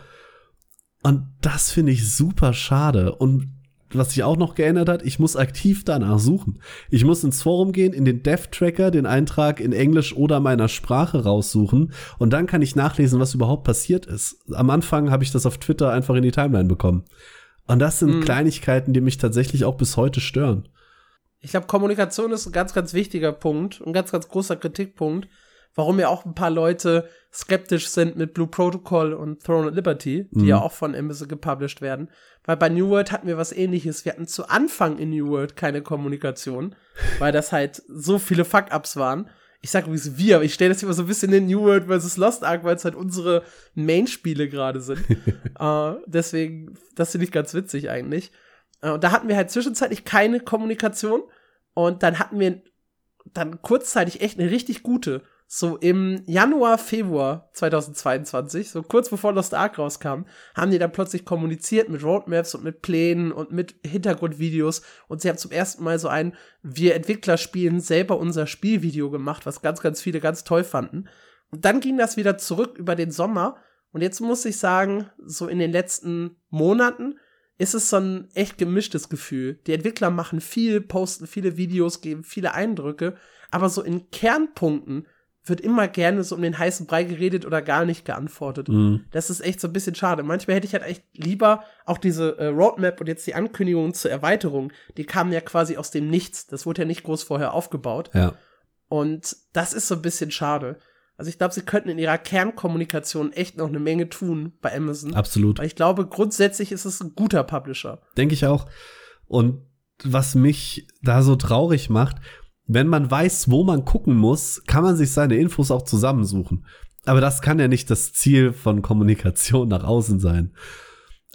Und das finde ich super schade. Und was sich auch noch geändert hat, ich muss aktiv danach suchen. Ich muss ins Forum gehen, in den Dev-Tracker, den Eintrag in Englisch oder meiner Sprache raussuchen und dann kann ich nachlesen, was überhaupt passiert ist. Am Anfang habe ich das auf Twitter einfach in die Timeline bekommen. Und das sind mhm. Kleinigkeiten, die mich tatsächlich auch bis heute stören. Ich glaube, Kommunikation ist ein ganz, ganz wichtiger Punkt, ein ganz, ganz großer Kritikpunkt, warum ja auch ein paar Leute skeptisch sind mit Blue Protocol und Throne of Liberty, die mhm. ja auch von Amazon gepublished werden. Weil bei New World hatten wir was ähnliches. Wir hatten zu Anfang in New World keine Kommunikation, weil das halt so viele Fuck-Ups waren. Ich sag übrigens wir, aber ich stelle das immer so ein bisschen in New World vs. Lost Ark, weil es halt unsere Main-Spiele gerade sind. uh, deswegen, das finde ich ganz witzig eigentlich. Uh, und da hatten wir halt zwischenzeitlich keine Kommunikation. Und dann hatten wir dann kurzzeitig echt eine richtig gute so im Januar, Februar 2022, so kurz bevor Lost Ark rauskam, haben die dann plötzlich kommuniziert mit Roadmaps und mit Plänen und mit Hintergrundvideos und sie haben zum ersten Mal so ein Wir Entwickler spielen selber unser Spielvideo gemacht, was ganz, ganz viele ganz toll fanden. Und dann ging das wieder zurück über den Sommer und jetzt muss ich sagen, so in den letzten Monaten ist es so ein echt gemischtes Gefühl. Die Entwickler machen viel, posten viele Videos, geben viele Eindrücke, aber so in Kernpunkten wird immer gerne so um den heißen Brei geredet oder gar nicht geantwortet. Mhm. Das ist echt so ein bisschen schade. Manchmal hätte ich halt echt lieber auch diese äh, Roadmap und jetzt die Ankündigung zur Erweiterung, die kamen ja quasi aus dem Nichts. Das wurde ja nicht groß vorher aufgebaut. Ja. Und das ist so ein bisschen schade. Also ich glaube, sie könnten in ihrer Kernkommunikation echt noch eine Menge tun bei Amazon. Absolut. Weil ich glaube, grundsätzlich ist es ein guter Publisher. Denke ich auch. Und was mich da so traurig macht, wenn man weiß, wo man gucken muss, kann man sich seine Infos auch zusammensuchen. Aber das kann ja nicht das Ziel von Kommunikation nach außen sein.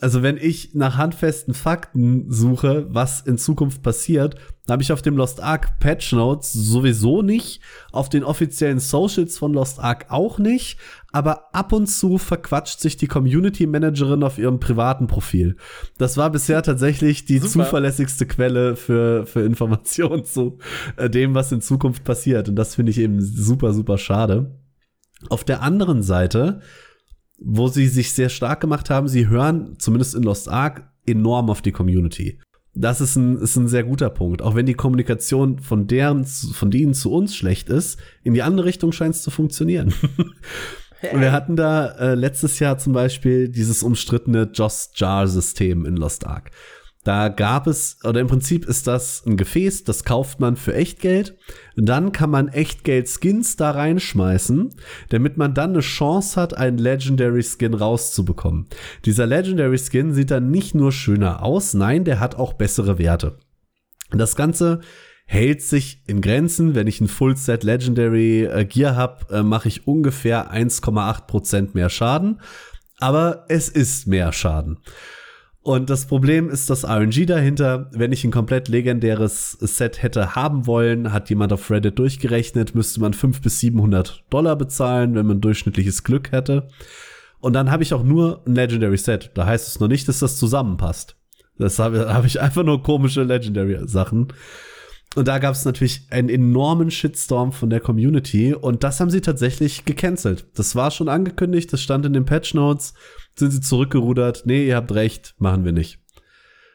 Also wenn ich nach handfesten Fakten suche, was in Zukunft passiert, habe ich auf dem Lost Ark Patch Notes sowieso nicht, auf den offiziellen Socials von Lost Ark auch nicht, aber ab und zu verquatscht sich die Community Managerin auf ihrem privaten Profil. Das war bisher tatsächlich die Super. zuverlässigste Quelle für, für Informationen zu äh, dem, was in Zukunft passiert. Und das finde ich eben super, super schade. Auf der anderen Seite wo sie sich sehr stark gemacht haben, sie hören, zumindest in Lost Ark, enorm auf die Community. Das ist ein, ist ein sehr guter Punkt. Auch wenn die Kommunikation von deren, von denen zu uns schlecht ist, in die andere Richtung scheint es zu funktionieren. Und wir hatten da äh, letztes Jahr zum Beispiel dieses umstrittene Joss Jar System in Lost Ark. Da gab es, oder im Prinzip ist das ein Gefäß, das kauft man für Echtgeld. Dann kann man Echtgeld-Skins da reinschmeißen, damit man dann eine Chance hat, einen Legendary Skin rauszubekommen. Dieser Legendary Skin sieht dann nicht nur schöner aus, nein, der hat auch bessere Werte. Das Ganze hält sich in Grenzen. Wenn ich ein Full Set Legendary äh, Gear habe, äh, mache ich ungefähr 1,8% mehr Schaden. Aber es ist mehr Schaden. Und das Problem ist das RNG dahinter. Wenn ich ein komplett legendäres Set hätte haben wollen, hat jemand auf Reddit durchgerechnet, müsste man 500 bis 700 Dollar bezahlen, wenn man durchschnittliches Glück hätte. Und dann habe ich auch nur ein Legendary Set. Da heißt es noch nicht, dass das zusammenpasst. Das habe hab ich einfach nur komische Legendary Sachen. Und da gab es natürlich einen enormen Shitstorm von der Community und das haben sie tatsächlich gecancelt. Das war schon angekündigt, das stand in den Patch Notes sind sie zurückgerudert. Nee, ihr habt recht, machen wir nicht.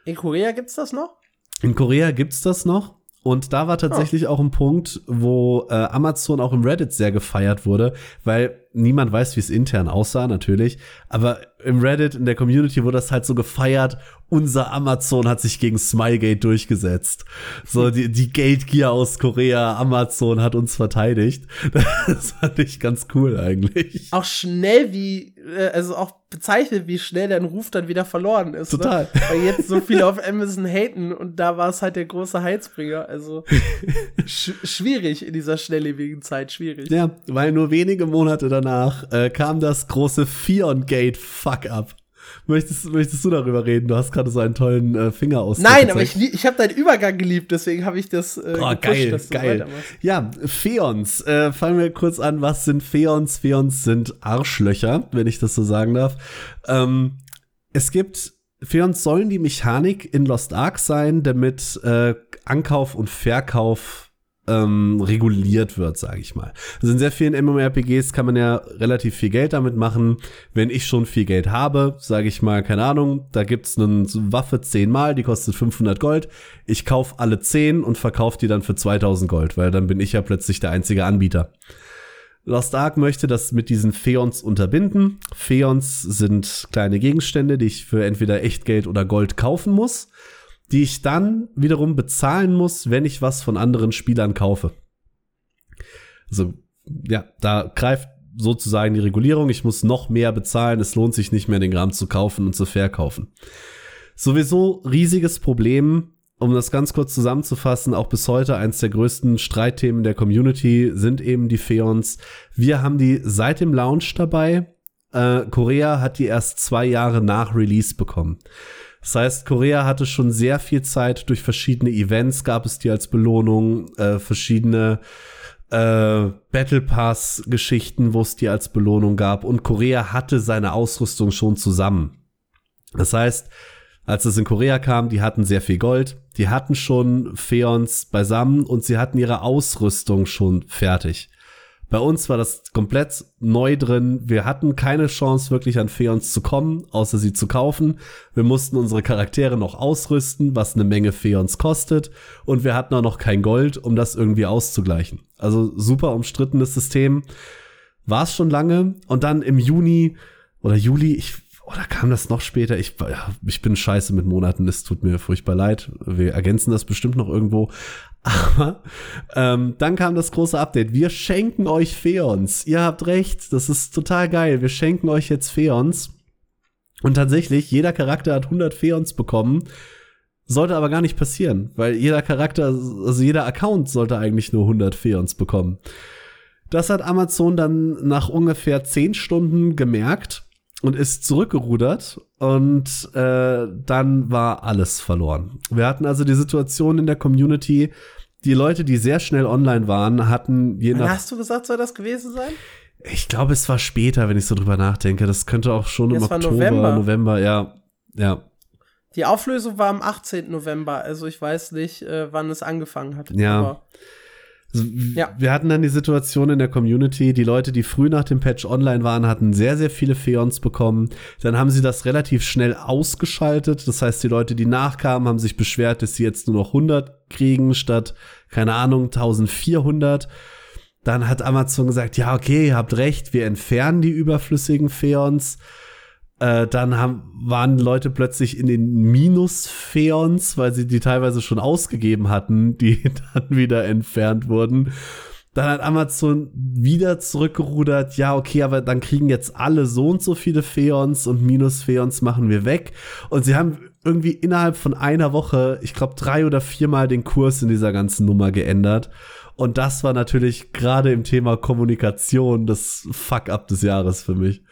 In Korea gibt's das noch? In Korea gibt's das noch. Und da war tatsächlich oh. auch ein Punkt, wo äh, Amazon auch im Reddit sehr gefeiert wurde, weil niemand weiß, wie es intern aussah, natürlich. Aber im Reddit, in der Community wurde das halt so gefeiert unser Amazon hat sich gegen Smilegate durchgesetzt. So, die, die Gear aus Korea, Amazon hat uns verteidigt. Das fand ich ganz cool eigentlich. Auch schnell wie, also auch bezeichnet, wie schnell dein Ruf dann wieder verloren ist. Ne? Total. Ne? Weil jetzt so viele auf Amazon haten und da war es halt der große Heizbringer. Also sch schwierig in dieser schnelllebigen Zeit, schwierig. Ja, weil nur wenige Monate danach äh, kam das große Fion Gate Fuck up. Möchtest, möchtest du darüber reden? Du hast gerade so einen tollen äh, Finger aus. Nein, aber ich, ich habe deinen Übergang geliebt, deswegen habe ich das. Äh, oh, gepusht, geil, geil. Ja, Feons. Äh, fangen wir kurz an. Was sind Feons? Feons sind Arschlöcher, wenn ich das so sagen darf. Ähm, es gibt Feons sollen die Mechanik in Lost Ark sein, damit äh, Ankauf und Verkauf ähm, reguliert wird, sage ich mal. Also in sehr vielen MMORPGs kann man ja relativ viel Geld damit machen. Wenn ich schon viel Geld habe, sage ich mal, keine Ahnung, da gibt's eine Waffe zehnmal, die kostet 500 Gold. Ich kaufe alle zehn und verkaufe die dann für 2000 Gold, weil dann bin ich ja plötzlich der einzige Anbieter. Lost Ark möchte das mit diesen Feons unterbinden. Feons sind kleine Gegenstände, die ich für entweder Echtgeld oder Gold kaufen muss. Die ich dann wiederum bezahlen muss, wenn ich was von anderen Spielern kaufe. Also, ja, da greift sozusagen die Regulierung. Ich muss noch mehr bezahlen. Es lohnt sich nicht mehr, den Gramm zu kaufen und zu verkaufen. Sowieso riesiges Problem. Um das ganz kurz zusammenzufassen, auch bis heute eins der größten Streitthemen der Community sind eben die Feons. Wir haben die seit dem Launch dabei. Äh, Korea hat die erst zwei Jahre nach Release bekommen. Das heißt, Korea hatte schon sehr viel Zeit durch verschiedene Events, gab es die als Belohnung, äh, verschiedene äh, Battle Pass Geschichten, wo es die als Belohnung gab und Korea hatte seine Ausrüstung schon zusammen. Das heißt, als es in Korea kam, die hatten sehr viel Gold, die hatten schon Feons beisammen und sie hatten ihre Ausrüstung schon fertig. Bei uns war das komplett neu drin. Wir hatten keine Chance, wirklich an Feons zu kommen, außer sie zu kaufen. Wir mussten unsere Charaktere noch ausrüsten, was eine Menge Feons kostet. Und wir hatten auch noch kein Gold, um das irgendwie auszugleichen. Also super umstrittenes System. War es schon lange. Und dann im Juni oder Juli, ich oder kam das noch später? Ich, ich bin scheiße mit Monaten, es tut mir furchtbar leid. Wir ergänzen das bestimmt noch irgendwo. Aber ähm, dann kam das große Update. Wir schenken euch Feons. Ihr habt recht, das ist total geil. Wir schenken euch jetzt Feons. Und tatsächlich, jeder Charakter hat 100 Feons bekommen. Sollte aber gar nicht passieren, weil jeder Charakter, also jeder Account sollte eigentlich nur 100 Feons bekommen. Das hat Amazon dann nach ungefähr 10 Stunden gemerkt und ist zurückgerudert und äh, dann war alles verloren. Wir hatten also die Situation in der Community, die Leute, die sehr schnell online waren, hatten je nach. Hast du gesagt, soll das gewesen sein? Ich glaube, es war später, wenn ich so drüber nachdenke. Das könnte auch schon ja, im Oktober, November. November, ja. Ja. Die Auflösung war am 18. November, also ich weiß nicht, äh, wann es angefangen hat. Ja. Also, ja. Wir hatten dann die Situation in der Community, die Leute, die früh nach dem Patch online waren, hatten sehr, sehr viele Feons bekommen. Dann haben sie das relativ schnell ausgeschaltet. Das heißt, die Leute, die nachkamen, haben sich beschwert, dass sie jetzt nur noch 100 kriegen statt, keine Ahnung, 1400. Dann hat Amazon gesagt, ja, okay, ihr habt recht, wir entfernen die überflüssigen Feons. Äh, dann haben, waren Leute plötzlich in den Minus-Feons, weil sie die teilweise schon ausgegeben hatten, die dann wieder entfernt wurden. Dann hat Amazon wieder zurückgerudert, ja, okay, aber dann kriegen jetzt alle so und so viele Feons und Minus-Feons machen wir weg. Und sie haben irgendwie innerhalb von einer Woche, ich glaube, drei oder viermal den Kurs in dieser ganzen Nummer geändert. Und das war natürlich gerade im Thema Kommunikation das Fuck-up des Jahres für mich.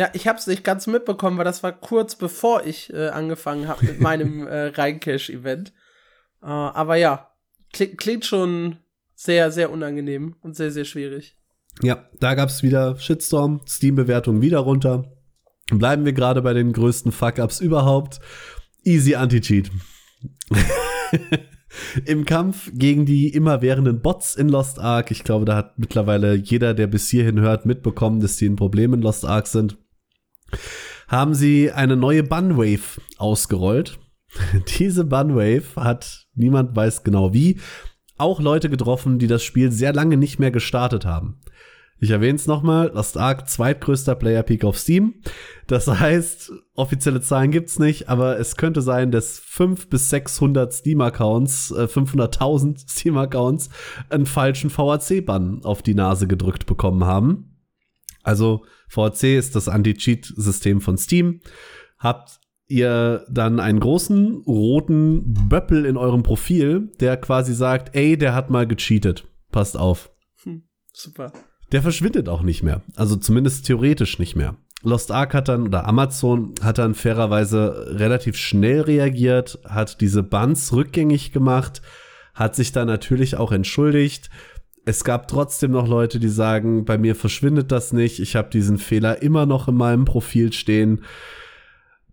Ja, ich habe es nicht ganz mitbekommen, weil das war kurz bevor ich äh, angefangen habe mit meinem äh, Reincash-Event. Äh, aber ja, klingt, klingt schon sehr, sehr unangenehm und sehr, sehr schwierig. Ja, da gab's wieder Shitstorm, Steam-Bewertung wieder runter. Bleiben wir gerade bei den größten Fuck-Ups überhaupt. Easy Anti-Cheat. Im Kampf gegen die immerwährenden Bots in Lost Ark, ich glaube, da hat mittlerweile jeder, der bis hierhin hört, mitbekommen, dass die ein Problem in Lost Ark sind haben sie eine neue Bunwave ausgerollt. Diese Bunwave hat, niemand weiß genau wie, auch Leute getroffen, die das Spiel sehr lange nicht mehr gestartet haben. Ich erwähne es nochmal, Lost Ark zweitgrößter Player Peak auf Steam. Das heißt, offizielle Zahlen gibt's nicht, aber es könnte sein, dass 5 bis 600 Steam-Accounts, äh, 500.000 Steam-Accounts einen falschen VAC-Bann auf die Nase gedrückt bekommen haben. Also VC ist das Anti-Cheat-System von Steam. Habt ihr dann einen großen roten Böppel in eurem Profil, der quasi sagt, ey, der hat mal gecheatet. Passt auf. Hm, super. Der verschwindet auch nicht mehr. Also zumindest theoretisch nicht mehr. Lost Ark hat dann, oder Amazon hat dann fairerweise relativ schnell reagiert, hat diese Buns rückgängig gemacht, hat sich dann natürlich auch entschuldigt es gab trotzdem noch Leute, die sagen, bei mir verschwindet das nicht, ich habe diesen Fehler immer noch in meinem Profil stehen.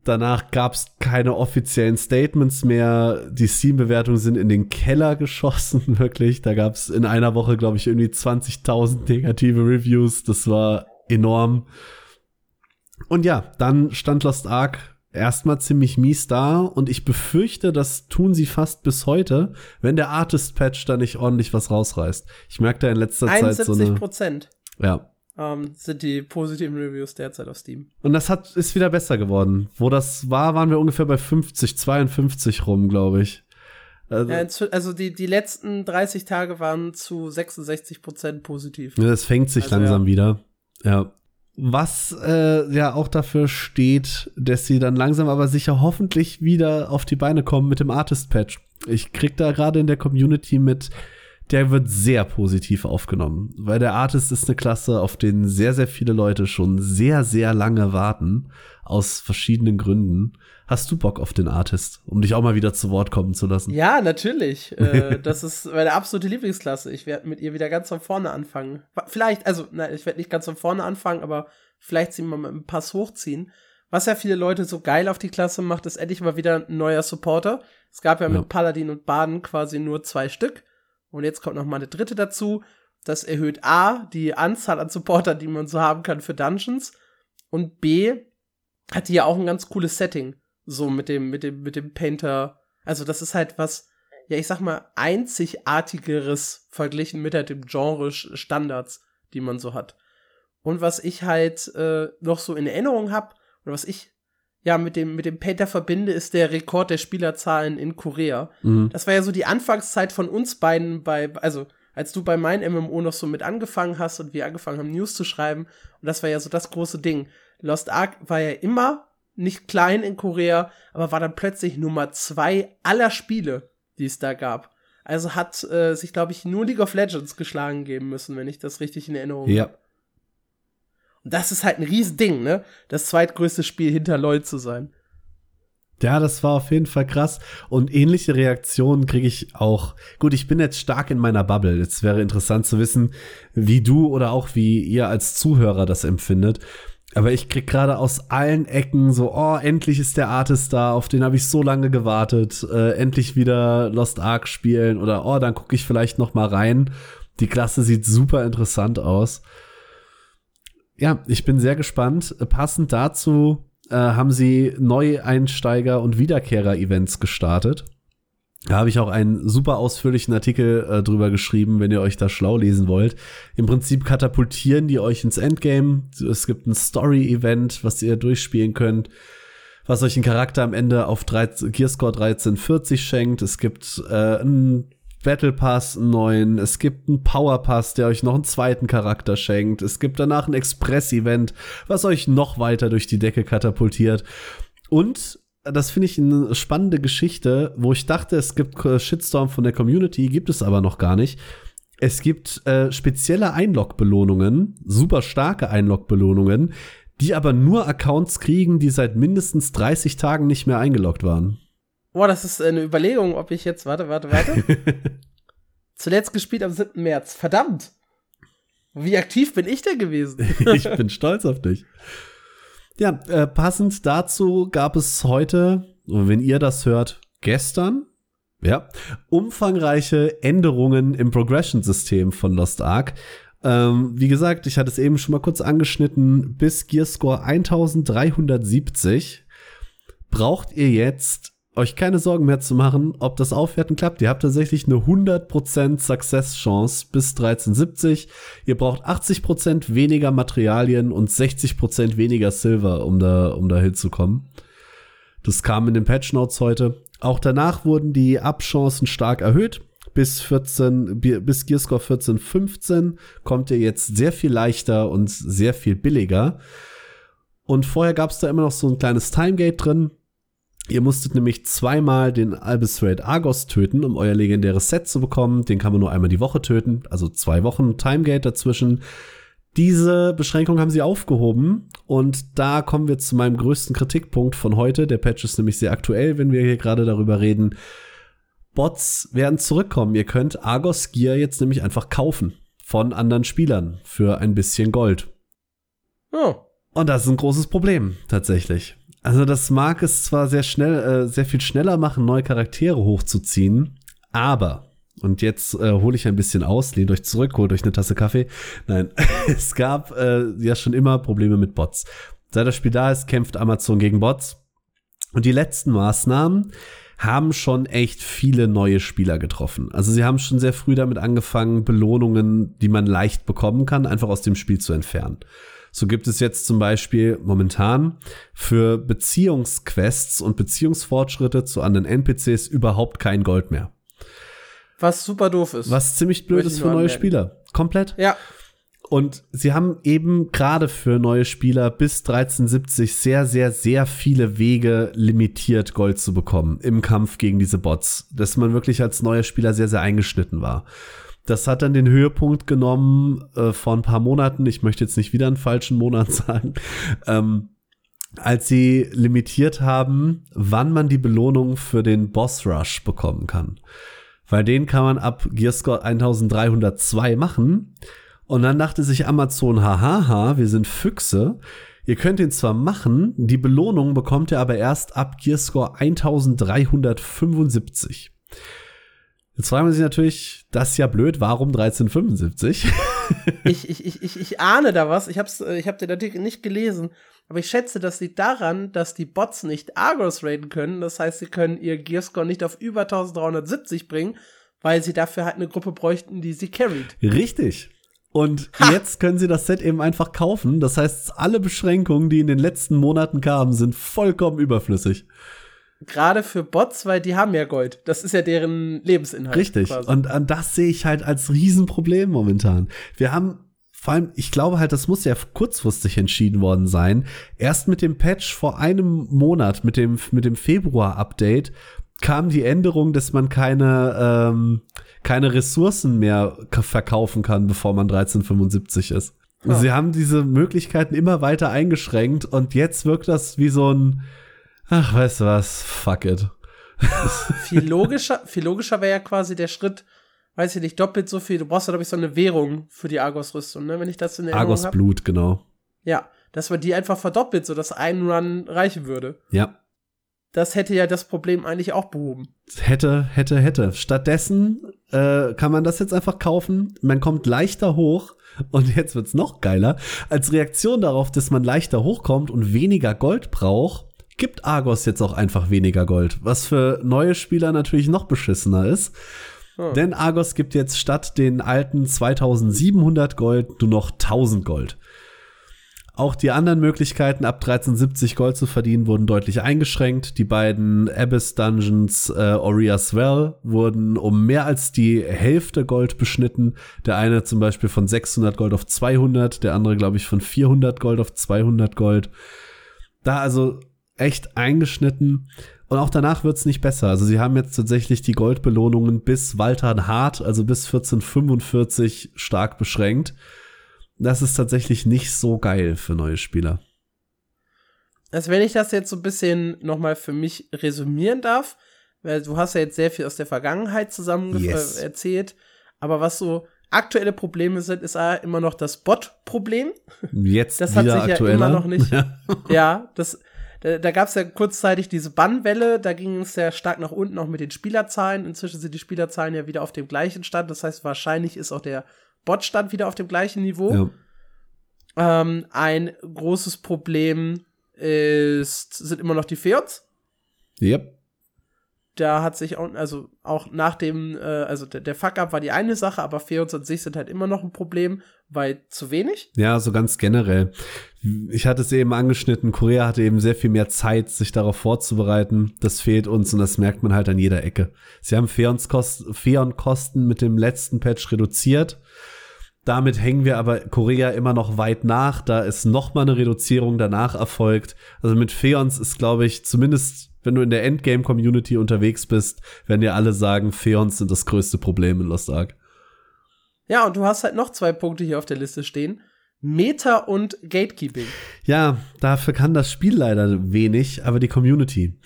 Danach gab es keine offiziellen Statements mehr. Die Steam-Bewertungen sind in den Keller geschossen, wirklich. Da gab es in einer Woche, glaube ich, irgendwie 20.000 negative Reviews. Das war enorm. Und ja, dann stand Lost Ark erstmal ziemlich mies da und ich befürchte, das tun sie fast bis heute, wenn der Artist-Patch da nicht ordentlich was rausreißt. Ich merke da in letzter Zeit so eine... Prozent. Ja. ähm, sind die positiven Reviews derzeit auf Steam. Und das hat, ist wieder besser geworden. Wo das war, waren wir ungefähr bei 50, 52 rum, glaube ich. Also, ja, also die, die letzten 30 Tage waren zu 66 Prozent positiv. Ja, das fängt sich also, langsam ja. wieder. Ja. Was äh, ja auch dafür steht, dass sie dann langsam aber sicher hoffentlich wieder auf die Beine kommen mit dem Artist-Patch. Ich krieg da gerade in der Community mit, der wird sehr positiv aufgenommen, weil der Artist ist eine Klasse, auf den sehr, sehr viele Leute schon sehr, sehr lange warten, aus verschiedenen Gründen. Hast du Bock auf den Artist, um dich auch mal wieder zu Wort kommen zu lassen? Ja, natürlich. äh, das ist meine absolute Lieblingsklasse. Ich werde mit ihr wieder ganz von vorne anfangen. Vielleicht, also, nein, ich werde nicht ganz von vorne anfangen, aber vielleicht sie mal mit einem Pass hochziehen. Was ja viele Leute so geil auf die Klasse macht, ist endlich mal wieder ein neuer Supporter. Es gab ja, ja. mit Paladin und Baden quasi nur zwei Stück. Und jetzt kommt noch mal eine dritte dazu. Das erhöht A, die Anzahl an Supportern, die man so haben kann für Dungeons. Und B, hat die ja auch ein ganz cooles Setting. So mit dem, mit dem, mit dem Painter. Also, das ist halt was, ja, ich sag mal, einzigartigeres verglichen mit halt dem Genre Standards, die man so hat. Und was ich halt äh, noch so in Erinnerung habe, oder was ich ja mit dem, mit dem Painter verbinde, ist der Rekord der Spielerzahlen in Korea. Mhm. Das war ja so die Anfangszeit von uns beiden bei, also als du bei meinem MMO noch so mit angefangen hast und wir angefangen haben, News zu schreiben. Und das war ja so das große Ding. Lost Ark war ja immer nicht klein in Korea, aber war dann plötzlich Nummer zwei aller Spiele, die es da gab. Also hat äh, sich, glaube ich, nur League of Legends geschlagen geben müssen, wenn ich das richtig in Erinnerung ja. habe. Und das ist halt ein Riesending, ne? Das zweitgrößte Spiel hinter LoL zu sein. Ja, das war auf jeden Fall krass. Und ähnliche Reaktionen kriege ich auch. Gut, ich bin jetzt stark in meiner Bubble. Jetzt wäre interessant zu wissen, wie du oder auch wie ihr als Zuhörer das empfindet. Aber ich krieg gerade aus allen Ecken so, oh, endlich ist der Artist da, auf den habe ich so lange gewartet, äh, endlich wieder Lost Ark spielen oder oh, dann gucke ich vielleicht noch mal rein. Die Klasse sieht super interessant aus. Ja, ich bin sehr gespannt. Passend dazu äh, haben sie Neueinsteiger und Wiederkehrer-Events gestartet. Da habe ich auch einen super ausführlichen Artikel äh, drüber geschrieben, wenn ihr euch da schlau lesen wollt. Im Prinzip katapultieren die euch ins Endgame. Es gibt ein Story-Event, was ihr durchspielen könnt, was euch einen Charakter am Ende auf 13, Gearscore 1340 schenkt. Es gibt äh, einen Battle Pass einen neuen, es gibt einen Power Pass, der euch noch einen zweiten Charakter schenkt. Es gibt danach ein Express-Event, was euch noch weiter durch die Decke katapultiert. Und das finde ich eine spannende Geschichte, wo ich dachte, es gibt Shitstorm von der Community, gibt es aber noch gar nicht. Es gibt äh, spezielle Einlog-Belohnungen, super starke Einlog-Belohnungen, die aber nur Accounts kriegen, die seit mindestens 30 Tagen nicht mehr eingeloggt waren. Boah, das ist eine Überlegung, ob ich jetzt, warte, warte, warte. Zuletzt gespielt am 7. März. Verdammt. Wie aktiv bin ich denn gewesen? ich bin stolz auf dich. Ja, äh, passend dazu gab es heute, wenn ihr das hört, gestern, ja, umfangreiche Änderungen im Progression-System von Lost Ark. Ähm, wie gesagt, ich hatte es eben schon mal kurz angeschnitten, bis Gearscore 1370 braucht ihr jetzt euch keine Sorgen mehr zu machen, ob das Aufwerten klappt. Ihr habt tatsächlich eine 100% Success-Chance bis 1370. Ihr braucht 80% weniger Materialien und 60% weniger Silver, um da, um da hinzukommen. Das kam in den Patch Notes heute. Auch danach wurden die Abchancen stark erhöht. Bis 14, bis Gearscore 14, 15 kommt ihr jetzt sehr viel leichter und sehr viel billiger. Und vorher gab es da immer noch so ein kleines Timegate drin. Ihr musstet nämlich zweimal den Albistrate Argos töten, um euer legendäres Set zu bekommen. Den kann man nur einmal die Woche töten, also zwei Wochen Timegate dazwischen. Diese Beschränkung haben sie aufgehoben und da kommen wir zu meinem größten Kritikpunkt von heute. Der Patch ist nämlich sehr aktuell, wenn wir hier gerade darüber reden. Bots werden zurückkommen. Ihr könnt Argos Gear jetzt nämlich einfach kaufen von anderen Spielern für ein bisschen Gold. Oh. Und das ist ein großes Problem, tatsächlich. Also das mag es zwar sehr schnell, äh, sehr viel schneller machen, neue Charaktere hochzuziehen, aber und jetzt äh, hole ich ein bisschen aus, lehnt euch zurück, holt euch eine Tasse Kaffee. Nein, es gab äh, ja schon immer Probleme mit Bots. Seit das Spiel da ist, kämpft Amazon gegen Bots. Und die letzten Maßnahmen haben schon echt viele neue Spieler getroffen. Also sie haben schon sehr früh damit angefangen, Belohnungen, die man leicht bekommen kann, einfach aus dem Spiel zu entfernen. So gibt es jetzt zum Beispiel momentan für Beziehungsquests und Beziehungsfortschritte zu anderen NPCs überhaupt kein Gold mehr. Was super doof ist. Was ziemlich blöd ist für neue. Spieler. Komplett. Ja. Und sie haben eben gerade für neue Spieler bis 1370 sehr, sehr, sehr viele Wege limitiert, Gold zu bekommen im Kampf gegen diese Bots, dass man wirklich als neuer Spieler sehr, sehr eingeschnitten war. Das hat dann den Höhepunkt genommen äh, vor ein paar Monaten. Ich möchte jetzt nicht wieder einen falschen Monat sagen. Ähm, als sie limitiert haben, wann man die Belohnung für den Boss Rush bekommen kann. Weil den kann man ab Gearscore 1302 machen. Und dann dachte sich Amazon, hahaha, wir sind Füchse. Ihr könnt ihn zwar machen, die Belohnung bekommt ihr aber erst ab Gearscore 1375. Jetzt fragen wir sich natürlich, das ist ja blöd, warum 1375? ich, ich, ich, ich, ich ahne da was. Ich hab's, ich hab den Artikel nicht gelesen. Aber ich schätze, das liegt daran, dass die Bots nicht Argos raiden können. Das heißt, sie können ihr Gearscore nicht auf über 1370 bringen, weil sie dafür halt eine Gruppe bräuchten, die sie carried. Richtig. Und ha. jetzt können sie das Set eben einfach kaufen. Das heißt, alle Beschränkungen, die in den letzten Monaten kamen, sind vollkommen überflüssig. Gerade für Bots, weil die haben ja Gold. Das ist ja deren Lebensinhalt. Richtig. Und, und das sehe ich halt als Riesenproblem momentan. Wir haben vor allem, ich glaube halt, das muss ja kurzfristig entschieden worden sein. Erst mit dem Patch vor einem Monat, mit dem, mit dem Februar-Update, kam die Änderung, dass man keine, ähm, keine Ressourcen mehr verkaufen kann, bevor man 1375 ist. Ja. Sie haben diese Möglichkeiten immer weiter eingeschränkt und jetzt wirkt das wie so ein, ach, weißt du was, fuck it. viel logischer, viel logischer wäre ja quasi der Schritt, weiß ich nicht, doppelt so viel. Du brauchst ja, glaube ich, so eine Währung für die Argos-Rüstung, ne? Wenn ich das in Erinnerung Argos Blut, genau. Ja, dass man die einfach verdoppelt, sodass ein Run reichen würde. Ja das hätte ja das Problem eigentlich auch behoben. Hätte, hätte, hätte. Stattdessen äh, kann man das jetzt einfach kaufen. Man kommt leichter hoch. Und jetzt wird's noch geiler. Als Reaktion darauf, dass man leichter hochkommt und weniger Gold braucht, gibt Argos jetzt auch einfach weniger Gold. Was für neue Spieler natürlich noch beschissener ist. Oh. Denn Argos gibt jetzt statt den alten 2700 Gold nur noch 1000 Gold. Auch die anderen Möglichkeiten, ab 1370 Gold zu verdienen, wurden deutlich eingeschränkt. Die beiden Abyss Dungeons äh, Oria's Well wurden um mehr als die Hälfte Gold beschnitten. Der eine zum Beispiel von 600 Gold auf 200, der andere, glaube ich, von 400 Gold auf 200 Gold. Da also echt eingeschnitten. Und auch danach wird's nicht besser. Also sie haben jetzt tatsächlich die Goldbelohnungen bis Walter Hart, also bis 1445 stark beschränkt das ist tatsächlich nicht so geil für neue Spieler. Also wenn ich das jetzt so ein bisschen noch mal für mich resümieren darf, weil du hast ja jetzt sehr viel aus der Vergangenheit zusammen yes. äh, erzählt, aber was so aktuelle Probleme sind, ist immer noch das Bot-Problem. Jetzt das hat sich aktueller. ja immer noch nicht. ja, das da, da gab es ja kurzzeitig diese Bannwelle, da ging es sehr stark nach unten, auch mit den Spielerzahlen. Inzwischen sind die Spielerzahlen ja wieder auf dem gleichen Stand. Das heißt, wahrscheinlich ist auch der Bot stand wieder auf dem gleichen Niveau. Ja. Ähm, ein großes Problem ist, sind immer noch die Feods. Yep. Da hat sich auch, also auch nach dem, äh, also der, der Fuck-Up war die eine Sache, aber Feods an sich sind halt immer noch ein Problem, weil zu wenig. Ja, so ganz generell. Ich hatte es eben angeschnitten, Korea hatte eben sehr viel mehr Zeit, sich darauf vorzubereiten. Das fehlt uns und das merkt man halt an jeder Ecke. Sie haben Feon-Kosten mit dem letzten Patch reduziert damit hängen wir aber Korea immer noch weit nach. Da ist noch mal eine Reduzierung danach erfolgt. Also mit Feons ist, glaube ich, zumindest wenn du in der Endgame-Community unterwegs bist, werden dir alle sagen, Feons sind das größte Problem in Lost Ark. Ja, und du hast halt noch zwei Punkte hier auf der Liste stehen. Meta und Gatekeeping. Ja, dafür kann das Spiel leider wenig, aber die Community.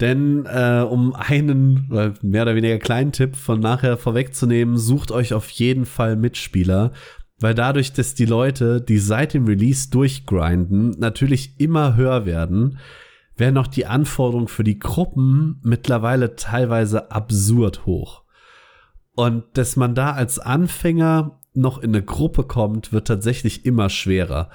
Denn äh, um einen äh, mehr oder weniger kleinen Tipp von nachher vorwegzunehmen, sucht euch auf jeden Fall Mitspieler, weil dadurch, dass die Leute, die seit dem Release durchgrinden, natürlich immer höher werden, werden auch die Anforderungen für die Gruppen mittlerweile teilweise absurd hoch. Und dass man da als Anfänger noch in eine Gruppe kommt, wird tatsächlich immer schwerer.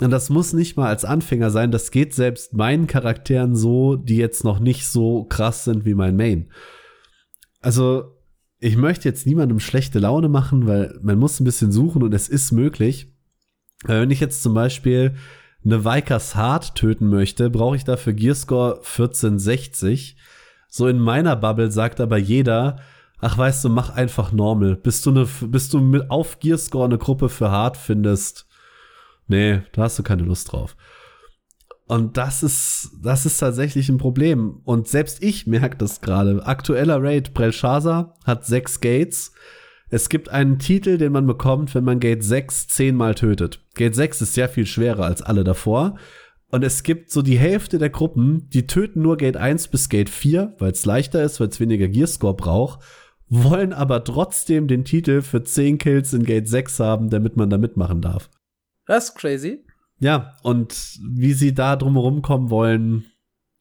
Und das muss nicht mal als Anfänger sein, das geht selbst meinen Charakteren so, die jetzt noch nicht so krass sind wie mein Main. Also, ich möchte jetzt niemandem schlechte Laune machen, weil man muss ein bisschen suchen und es ist möglich. Wenn ich jetzt zum Beispiel eine Vikers Hard töten möchte, brauche ich dafür Gearscore 1460. So in meiner Bubble sagt aber jeder, ach weißt du, mach einfach normal. Bis du, ne, bis du mit auf Gearscore eine Gruppe für Hard findest, nee, da hast du keine Lust drauf. Und das ist, das ist tatsächlich ein Problem. Und selbst ich merke das gerade. Aktueller Raid, Brelshaza hat sechs Gates. Es gibt einen Titel, den man bekommt, wenn man Gate 6 zehnmal tötet. Gate 6 ist sehr viel schwerer als alle davor. Und es gibt so die Hälfte der Gruppen, die töten nur Gate 1 bis Gate 4, weil es leichter ist, weil es weniger Gearscore braucht, wollen aber trotzdem den Titel für 10 Kills in Gate 6 haben, damit man da mitmachen darf. Das ist crazy. Ja, und wie sie da drumherum kommen wollen,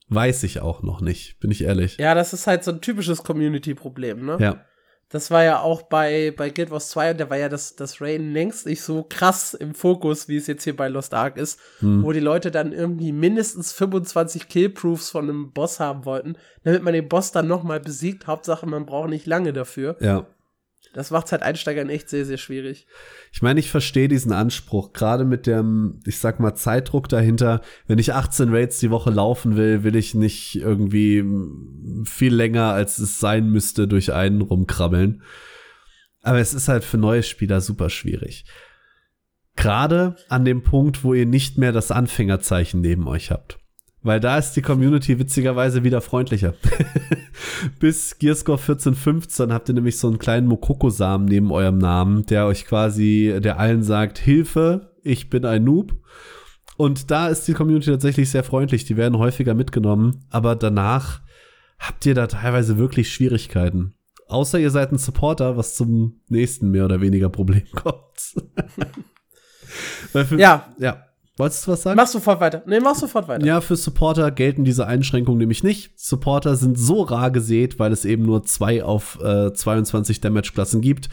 weiß ich auch noch nicht, bin ich ehrlich. Ja, das ist halt so ein typisches Community-Problem, ne? Ja. Das war ja auch bei, bei Guild Wars 2 und da war ja das, das Rain längst nicht so krass im Fokus, wie es jetzt hier bei Lost Ark ist, hm. wo die Leute dann irgendwie mindestens 25 Killproofs von einem Boss haben wollten, damit man den Boss dann nochmal besiegt. Hauptsache, man braucht nicht lange dafür. Ja. Das macht halt Einsteigern echt sehr, sehr schwierig. Ich meine, ich verstehe diesen Anspruch, gerade mit dem, ich sag mal, Zeitdruck dahinter. Wenn ich 18 Raids die Woche laufen will, will ich nicht irgendwie viel länger, als es sein müsste, durch einen rumkrabbeln. Aber es ist halt für neue Spieler super schwierig. Gerade an dem Punkt, wo ihr nicht mehr das Anfängerzeichen neben euch habt. Weil da ist die Community witzigerweise wieder freundlicher. Bis Gearscore 14, 15 habt ihr nämlich so einen kleinen Mokoko-Samen neben eurem Namen, der euch quasi, der allen sagt, Hilfe, ich bin ein Noob. Und da ist die Community tatsächlich sehr freundlich. Die werden häufiger mitgenommen. Aber danach habt ihr da teilweise wirklich Schwierigkeiten. Außer ihr seid ein Supporter, was zum nächsten mehr oder weniger Problem kommt. für, ja. Ja. Wolltest du was sagen? Mach sofort weiter. Nee, mach sofort weiter. Ja, für Supporter gelten diese Einschränkungen nämlich nicht. Supporter sind so rar gesät, weil es eben nur zwei auf äh, 22 Damage-Klassen gibt,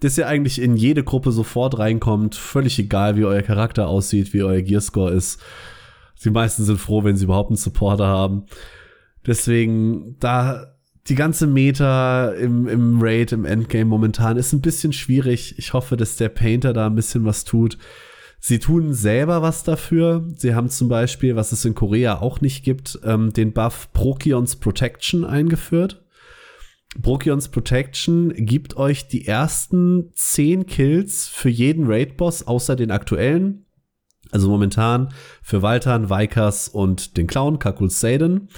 dass ihr eigentlich in jede Gruppe sofort reinkommt. Völlig egal, wie euer Charakter aussieht, wie euer Gearscore ist. Die meisten sind froh, wenn sie überhaupt einen Supporter haben. Deswegen, da die ganze Meta im, im Raid, im Endgame momentan ist ein bisschen schwierig. Ich hoffe, dass der Painter da ein bisschen was tut. Sie tun selber was dafür. Sie haben zum Beispiel, was es in Korea auch nicht gibt, ähm, den Buff Prokions Protection eingeführt. Prokions Protection gibt euch die ersten 10 Kills für jeden Raid-Boss, außer den aktuellen. Also momentan für Waltern, Vikas und den Clown, Kakul Saden.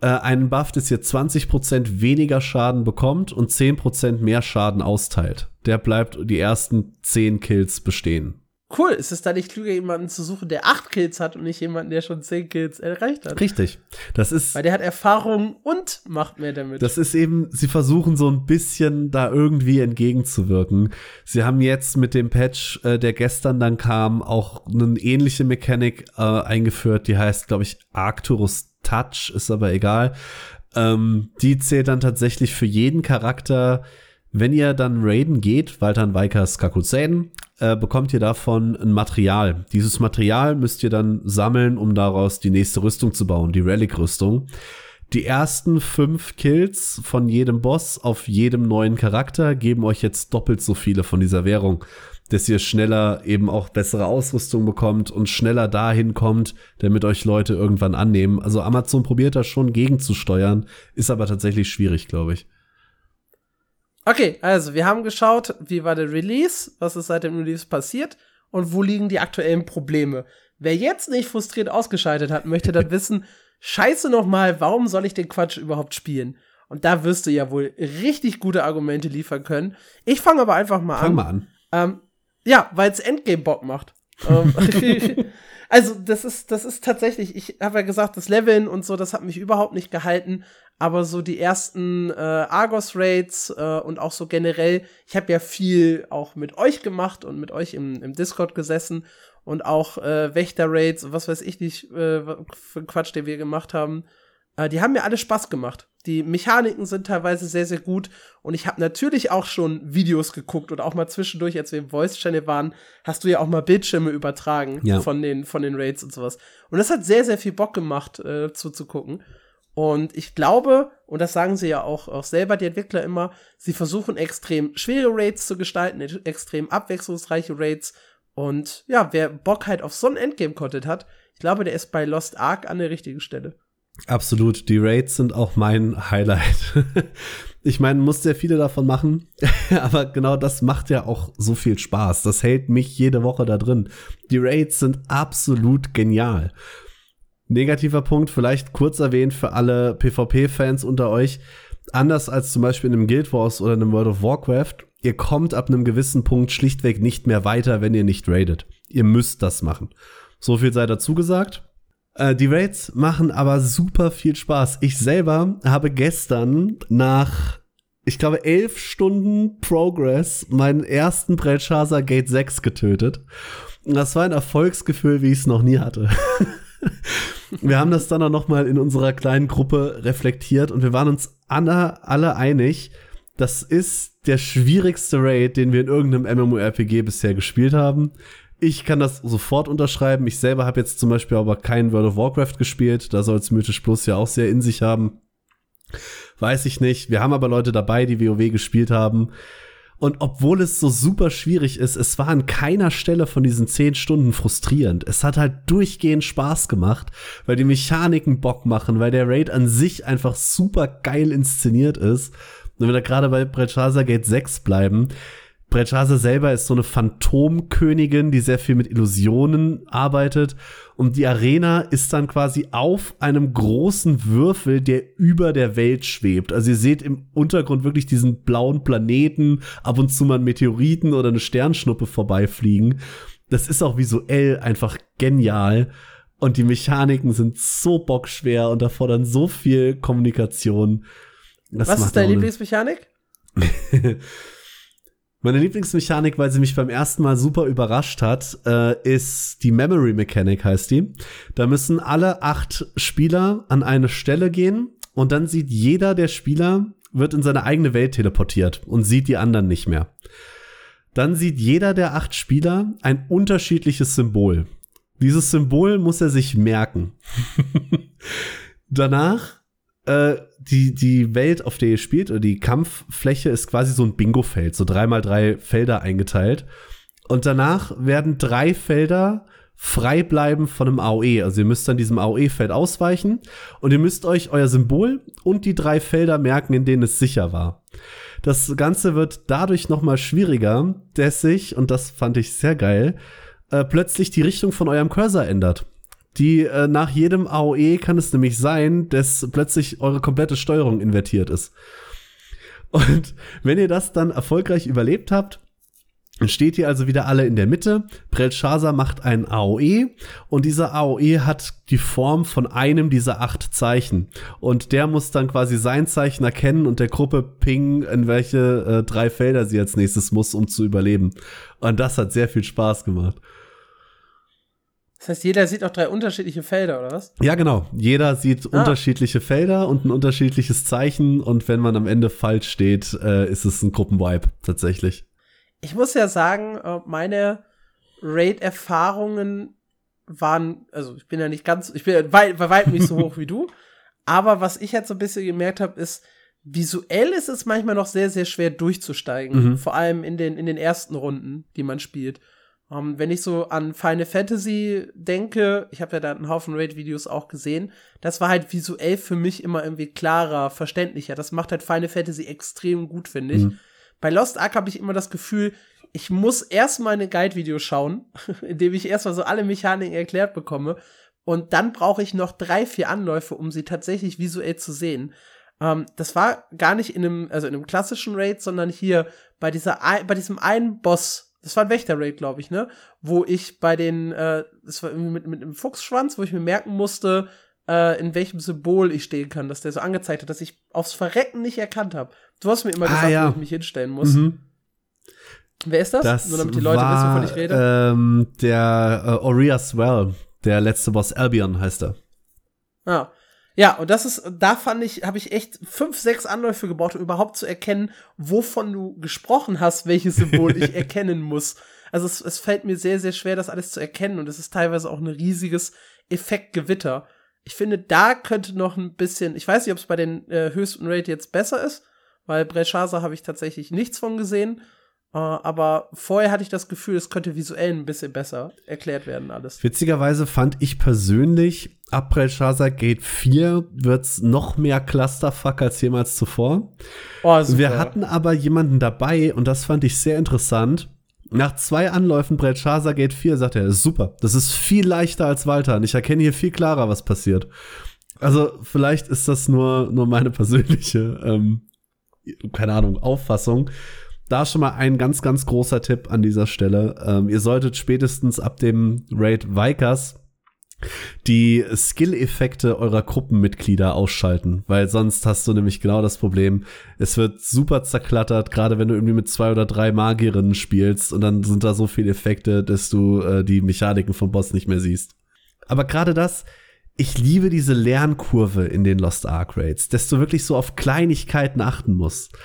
Äh, einen Buff, das ihr 20% weniger Schaden bekommt und 10% mehr Schaden austeilt. Der bleibt die ersten 10 Kills bestehen. Cool, ist es da nicht klüger, jemanden zu suchen, der acht Kills hat und nicht jemanden, der schon zehn Kills erreicht hat? Richtig. Das ist. Weil der hat Erfahrung und macht mehr damit. Das ist eben, sie versuchen so ein bisschen da irgendwie entgegenzuwirken. Sie haben jetzt mit dem Patch, äh, der gestern dann kam, auch eine ähnliche Mechanik äh, eingeführt, die heißt, glaube ich, Arcturus Touch, ist aber egal. Ähm, die zählt dann tatsächlich für jeden Charakter wenn ihr dann raiden geht, Waltern Vikers Kakuzen, äh, bekommt ihr davon ein Material. Dieses Material müsst ihr dann sammeln, um daraus die nächste Rüstung zu bauen, die Relic-Rüstung. Die ersten fünf Kills von jedem Boss auf jedem neuen Charakter geben euch jetzt doppelt so viele von dieser Währung, dass ihr schneller eben auch bessere Ausrüstung bekommt und schneller dahin kommt, damit euch Leute irgendwann annehmen. Also Amazon probiert da schon gegenzusteuern, ist aber tatsächlich schwierig, glaube ich. Okay, also wir haben geschaut, wie war der Release, was ist seit dem Release passiert und wo liegen die aktuellen Probleme. Wer jetzt nicht frustriert ausgeschaltet hat, möchte dann wissen, scheiße nochmal, warum soll ich den Quatsch überhaupt spielen? Und da wirst du ja wohl richtig gute Argumente liefern können. Ich fange aber einfach mal Fang an. mal an. Ähm, ja, weil es Endgame Bock macht. Also, das ist, das ist tatsächlich, ich habe ja gesagt, das Leveln und so, das hat mich überhaupt nicht gehalten aber so die ersten äh, Argos-Raids äh, und auch so generell, ich habe ja viel auch mit euch gemacht und mit euch im, im Discord gesessen und auch äh, Wächter-Raids und was weiß ich nicht äh, für Quatsch, den wir gemacht haben. Äh, die haben mir alle Spaß gemacht. Die Mechaniken sind teilweise sehr, sehr gut. Und ich habe natürlich auch schon Videos geguckt und auch mal zwischendurch, als wir im Voice Channel waren, hast du ja auch mal Bildschirme übertragen Ja. von, den, von den Raids und sowas. Und das hat sehr, sehr viel Bock gemacht, äh, zuzugucken. Und ich glaube, und das sagen sie ja auch, auch selber, die Entwickler immer, sie versuchen extrem schwere Raids zu gestalten, extrem abwechslungsreiche Raids. Und ja, wer Bock halt auf so ein Endgame-Content hat, ich glaube, der ist bei Lost Ark an der richtigen Stelle. Absolut. Die Raids sind auch mein Highlight. Ich meine, muss sehr viele davon machen, aber genau das macht ja auch so viel Spaß. Das hält mich jede Woche da drin. Die Raids sind absolut genial. Negativer Punkt, vielleicht kurz erwähnt für alle PvP-Fans unter euch. Anders als zum Beispiel in einem Guild Wars oder einem World of Warcraft, ihr kommt ab einem gewissen Punkt schlichtweg nicht mehr weiter, wenn ihr nicht raidet. Ihr müsst das machen. So viel sei dazu gesagt. Äh, die Raids machen aber super viel Spaß. Ich selber habe gestern nach, ich glaube, elf Stunden Progress meinen ersten Belshazzar Gate 6 getötet. Und das war ein Erfolgsgefühl, wie ich es noch nie hatte. wir haben das dann auch noch mal in unserer kleinen Gruppe reflektiert und wir waren uns alle, alle einig, das ist der schwierigste Raid, den wir in irgendeinem MMORPG bisher gespielt haben. Ich kann das sofort unterschreiben. Ich selber habe jetzt zum Beispiel aber kein World of Warcraft gespielt. Da soll es Mythisch Plus ja auch sehr in sich haben. Weiß ich nicht. Wir haben aber Leute dabei, die WoW gespielt haben. Und obwohl es so super schwierig ist, es war an keiner Stelle von diesen zehn Stunden frustrierend. Es hat halt durchgehend Spaß gemacht, weil die Mechaniken Bock machen, weil der Raid an sich einfach super geil inszeniert ist. Und wenn wir da gerade bei Brecciasa Gate 6 bleiben, Brecciasa selber ist so eine Phantomkönigin, die sehr viel mit Illusionen arbeitet. Und die Arena ist dann quasi auf einem großen Würfel, der über der Welt schwebt. Also ihr seht im Untergrund wirklich diesen blauen Planeten, ab und zu mal einen Meteoriten oder eine Sternschnuppe vorbeifliegen. Das ist auch visuell einfach genial. Und die Mechaniken sind so bockschwer und erfordern so viel Kommunikation. Das Was ist deine. Lieblingsmechanik? Meine Lieblingsmechanik, weil sie mich beim ersten Mal super überrascht hat, äh, ist die Memory Mechanic heißt die. Da müssen alle acht Spieler an eine Stelle gehen und dann sieht jeder der Spieler, wird in seine eigene Welt teleportiert und sieht die anderen nicht mehr. Dann sieht jeder der acht Spieler ein unterschiedliches Symbol. Dieses Symbol muss er sich merken. Danach äh, die, die Welt, auf der ihr spielt, oder die Kampffläche ist quasi so ein Bingo-Feld, so drei mal drei Felder eingeteilt. Und danach werden drei Felder frei bleiben von einem AOE. Also ihr müsst dann diesem AOE-Feld ausweichen und ihr müsst euch euer Symbol und die drei Felder merken, in denen es sicher war. Das Ganze wird dadurch noch mal schwieriger, dass sich, und das fand ich sehr geil, äh, plötzlich die Richtung von eurem Cursor ändert. Die äh, nach jedem AOE kann es nämlich sein, dass plötzlich eure komplette Steuerung invertiert ist. Und wenn ihr das dann erfolgreich überlebt habt, steht ihr also wieder alle in der Mitte. Belshazzar macht ein AOE und dieser AOE hat die Form von einem dieser acht Zeichen. Und der muss dann quasi sein Zeichen erkennen und der Gruppe pingen, in welche äh, drei Felder sie als nächstes muss, um zu überleben. Und das hat sehr viel Spaß gemacht. Das heißt, jeder sieht auch drei unterschiedliche Felder, oder was? Ja, genau. Jeder sieht Ah. unterschiedliche Felder und ein unterschiedliches Zeichen. Und wenn man am Ende falsch steht, äh, ist es ein Gruppenvibe tatsächlich. Ich muss ja sagen, äh, meine Raid-Erfahrungen waren, also ich bin ja nicht ganz, ich bin ja weit, bei weitem nicht so hoch wie du, aber was ich jetzt so ein bisschen gemerkt habe, ist, visuell ist es manchmal noch sehr, sehr schwer durchzusteigen, Mhm. vor allem in den, in den ersten Runden, die man spielt. Ähm, wenn ich so an Final Fantasy denke, ich habe ja da einen Haufen Raid-Videos auch gesehen, das war halt visuell für mich immer irgendwie klarer, verständlicher. Das macht halt Final Fantasy extrem gut, finde ich. Mhm. Bei Lost Ark habe ich immer das Gefühl, ich muss erstmal eine Guide-Video schauen, in dem ich erstmal so alle Mechaniken erklärt bekomme. Und dann brauche ich noch drei, vier Anläufe, um sie tatsächlich visuell zu sehen. Ähm, das war gar nicht in einem, also in einem klassischen Raid, sondern hier bei dieser, ei- bei diesem einen Boss. Das war ein Wächter-Raid, glaube ich, ne? Wo ich bei den, äh, das war irgendwie mit, mit einem Fuchsschwanz, wo ich mir merken musste, äh, in welchem Symbol ich stehen kann, dass der so angezeigt hat, dass ich aufs Verrecken nicht erkannt habe. Du hast mir immer Ah, gesagt, ja. wo ich mich hinstellen muss. Mhm. Wer ist das? Das Nur damit die Leute war, wissen, wovon ich rede. Ähm, der äh, Aurea Swell, der letzte Boss Albion heißt er. Ah. Ja, und das ist, da fand ich, habe ich echt fünf, sechs Anläufe gebraucht, um überhaupt zu erkennen, wovon du gesprochen hast, welches Symbol ich erkennen muss. Also es, es fällt mir sehr, sehr schwer, das alles zu erkennen und es ist teilweise auch ein riesiges Effektgewitter. Ich finde, da könnte noch ein bisschen, ich weiß nicht, ob es bei den äh, höchsten Rate jetzt besser ist, weil Breschaza habe ich tatsächlich nichts von gesehen. Uh, aber vorher hatte ich das Gefühl, es könnte visuell ein bisschen besser erklärt werden, alles. Witzigerweise fand ich persönlich, ab Belshazzar Gate 4 wird's noch mehr Clusterfuck als jemals zuvor. Oh, super. Wir hatten aber jemanden dabei, und das fand ich sehr interessant. Nach zwei Anläufen Belshazzar Gate 4 sagt er, super, das ist viel leichter als Walter und ich erkenne hier viel klarer, was passiert. Also vielleicht ist das nur, nur meine persönliche, ähm, keine Ahnung, Auffassung da schon mal ein ganz, ganz großer Tipp an dieser Stelle. Ähm, ihr solltet spätestens ab dem Raid Vikers die Skill-Effekte eurer Gruppenmitglieder ausschalten, weil sonst hast du nämlich genau das Problem. Es wird super zerklattert, gerade wenn du irgendwie mit zwei oder drei Magierinnen spielst und dann sind da so viele Effekte, dass du äh, die Mechaniken vom Boss nicht mehr siehst. Aber gerade das, ich liebe diese Lernkurve in den Lost Ark Raids, dass du wirklich so auf Kleinigkeiten achten musst.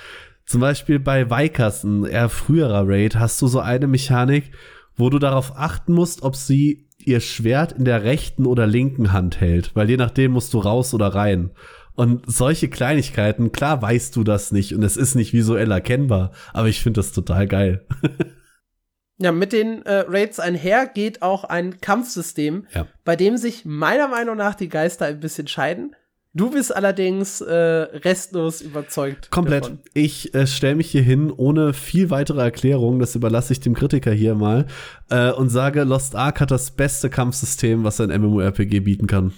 Zum Beispiel bei Vikers, ein eher früherer Raid, hast du so eine Mechanik, wo du darauf achten musst, ob sie ihr Schwert in der rechten oder linken Hand hält, weil je nachdem musst du raus oder rein. Und solche Kleinigkeiten, klar weißt du das nicht und es ist nicht visuell erkennbar, aber ich finde das total geil. ja, mit den äh, Raids einher geht auch ein Kampfsystem, ja. bei dem sich meiner Meinung nach die Geister ein bisschen scheiden. Du bist allerdings äh, restlos überzeugt. Komplett. Davon. Ich äh, stelle mich hier hin ohne viel weitere Erklärung, das überlasse ich dem Kritiker hier mal, äh, und sage, Lost Ark hat das beste Kampfsystem, was ein MMORPG bieten kann.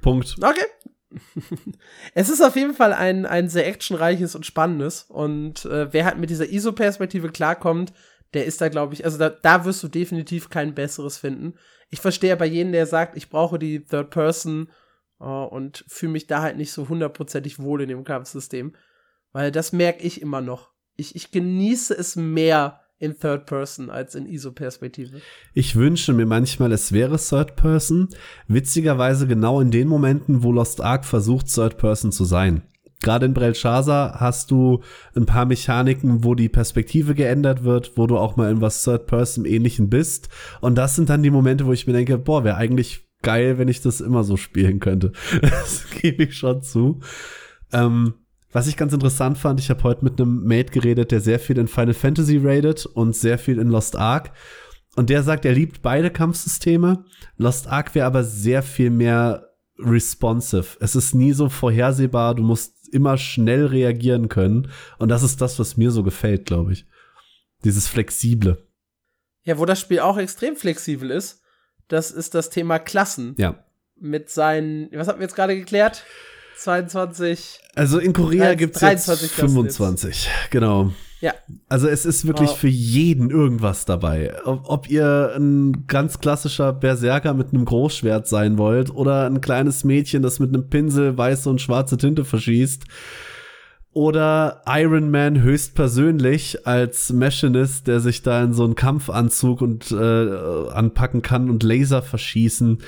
Punkt. Okay. es ist auf jeden Fall ein, ein sehr actionreiches und spannendes. Und äh, wer halt mit dieser ISO-Perspektive klarkommt, der ist da, glaube ich, also da, da wirst du definitiv kein besseres finden. Ich verstehe aber jeden, der sagt, ich brauche die Third Person Uh, und fühle mich da halt nicht so hundertprozentig wohl in dem Kampfsystem. Weil das merke ich immer noch. Ich, ich genieße es mehr in Third Person als in ISO-Perspektive. Ich wünsche mir manchmal, es wäre Third Person. Witzigerweise genau in den Momenten, wo Lost Ark versucht, Third Person zu sein. Gerade in Brelshaza hast du ein paar Mechaniken, wo die Perspektive geändert wird, wo du auch mal in was Third Person ähnlichen bist. Und das sind dann die Momente, wo ich mir denke, boah, wäre eigentlich geil, wenn ich das immer so spielen könnte. Das gebe ich schon zu. Ähm, was ich ganz interessant fand, ich habe heute mit einem Mate geredet, der sehr viel in Final Fantasy raidet und sehr viel in Lost Ark. Und der sagt, er liebt beide Kampfsysteme. Lost Ark wäre aber sehr viel mehr responsive. Es ist nie so vorhersehbar, du musst immer schnell reagieren können. Und das ist das, was mir so gefällt, glaube ich. Dieses Flexible. Ja, wo das Spiel auch extrem flexibel ist das ist das Thema Klassen. Ja. Mit seinen, was haben wir jetzt gerade geklärt? 22. Also in Korea gibt es jetzt 25, jetzt. genau. Ja. Also es ist wirklich oh. für jeden irgendwas dabei. Ob, ob, ihr ein ganz klassischer Berserker mit einem Großschwert sein wollt oder ein kleines Mädchen, das mit einem Pinsel weiße und schwarze Tinte verschießt oder Iron Man höchstpersönlich als Machinist, der sich da in so einen Kampfanzug und äh, anpacken kann und Laser verschießen.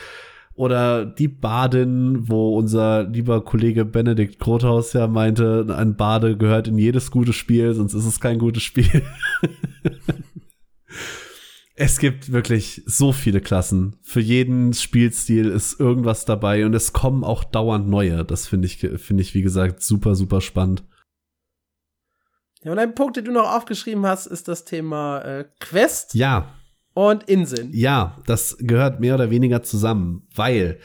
Oder die Badin, wo unser lieber Kollege Benedikt Grothaus ja meinte, ein Bade gehört in jedes gute Spiel, sonst ist es kein gutes Spiel. es gibt wirklich so viele Klassen. Für jeden Spielstil ist irgendwas dabei und es kommen auch dauernd neue. Das finde ich, finde ich, wie gesagt, super, super spannend. Ja, und ein Punkt, den du noch aufgeschrieben hast, ist das Thema äh, Quest. Ja. Und Inseln. Ja, das gehört mehr oder weniger zusammen, weil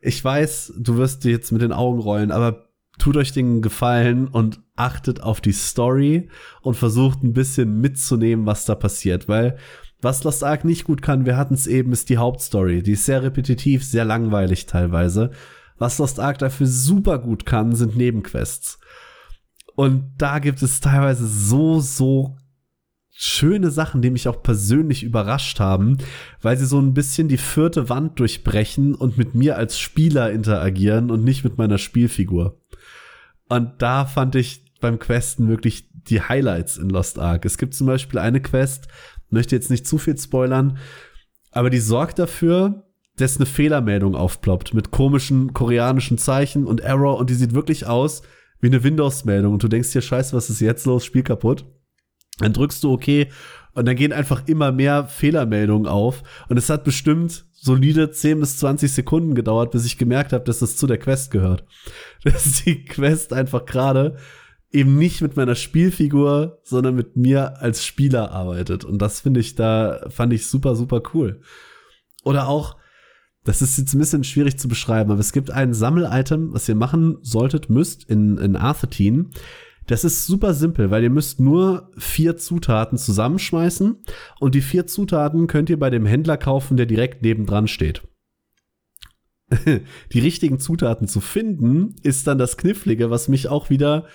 ich weiß, du wirst dir jetzt mit den Augen rollen, aber tut euch den Gefallen und achtet auf die Story und versucht ein bisschen mitzunehmen, was da passiert, weil was Lost Ark nicht gut kann, wir hatten es eben, ist die Hauptstory. Die ist sehr repetitiv, sehr langweilig teilweise. Was Lost Ark dafür super gut kann, sind Nebenquests. Und da gibt es teilweise so, so schöne Sachen, die mich auch persönlich überrascht haben, weil sie so ein bisschen die vierte Wand durchbrechen und mit mir als Spieler interagieren und nicht mit meiner Spielfigur. Und da fand ich beim Questen wirklich die Highlights in Lost Ark. Es gibt zum Beispiel eine Quest, möchte jetzt nicht zu viel spoilern, aber die sorgt dafür, dass eine Fehlermeldung aufploppt mit komischen koreanischen Zeichen und Error und die sieht wirklich aus wie eine Windows-Meldung und du denkst dir, scheiße, was ist jetzt los? Spiel kaputt. Dann drückst du okay und dann gehen einfach immer mehr Fehlermeldungen auf und es hat bestimmt solide 10 bis 20 Sekunden gedauert, bis ich gemerkt habe, dass das zu der Quest gehört. Dass die Quest einfach gerade eben nicht mit meiner Spielfigur, sondern mit mir als Spieler arbeitet. Und das finde ich da, fand ich super, super cool. Oder auch, das ist jetzt ein bisschen schwierig zu beschreiben, aber es gibt ein Sammelitem, was ihr machen solltet, müsst in, in Arthetin. Das ist super simpel, weil ihr müsst nur vier Zutaten zusammenschmeißen und die vier Zutaten könnt ihr bei dem Händler kaufen, der direkt nebendran steht. die richtigen Zutaten zu finden, ist dann das Knifflige, was mich auch wieder,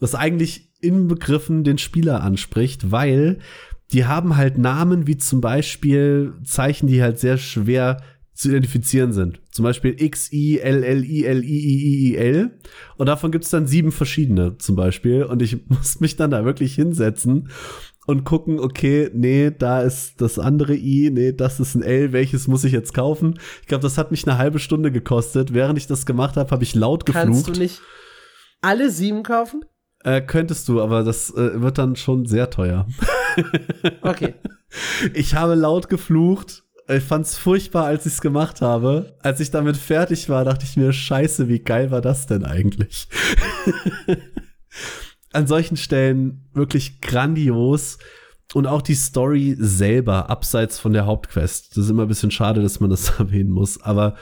was eigentlich in Begriffen den Spieler anspricht, weil die haben halt Namen wie zum Beispiel Zeichen, die halt sehr schwer zu identifizieren sind. Zum Beispiel X, I, L, L, I, L, I, I, I, I, L. Und davon gibt es dann sieben verschiedene zum Beispiel. Und ich muss mich dann da wirklich hinsetzen und gucken, okay, nee, da ist das andere I, nee, das ist ein L, welches muss ich jetzt kaufen? Ich glaube, das hat mich eine halbe Stunde gekostet. Während ich das gemacht habe, habe ich laut geflucht. Kannst du nicht alle sieben kaufen? Äh, könntest du, aber das äh, wird dann schon sehr teuer. okay. Ich habe laut geflucht ich fand's furchtbar, als ich's gemacht habe. Als ich damit fertig war, dachte ich mir, scheiße, wie geil war das denn eigentlich? An solchen Stellen wirklich grandios. Und auch die Story selber, abseits von der Hauptquest. Das ist immer ein bisschen schade, dass man das erwähnen muss. Aber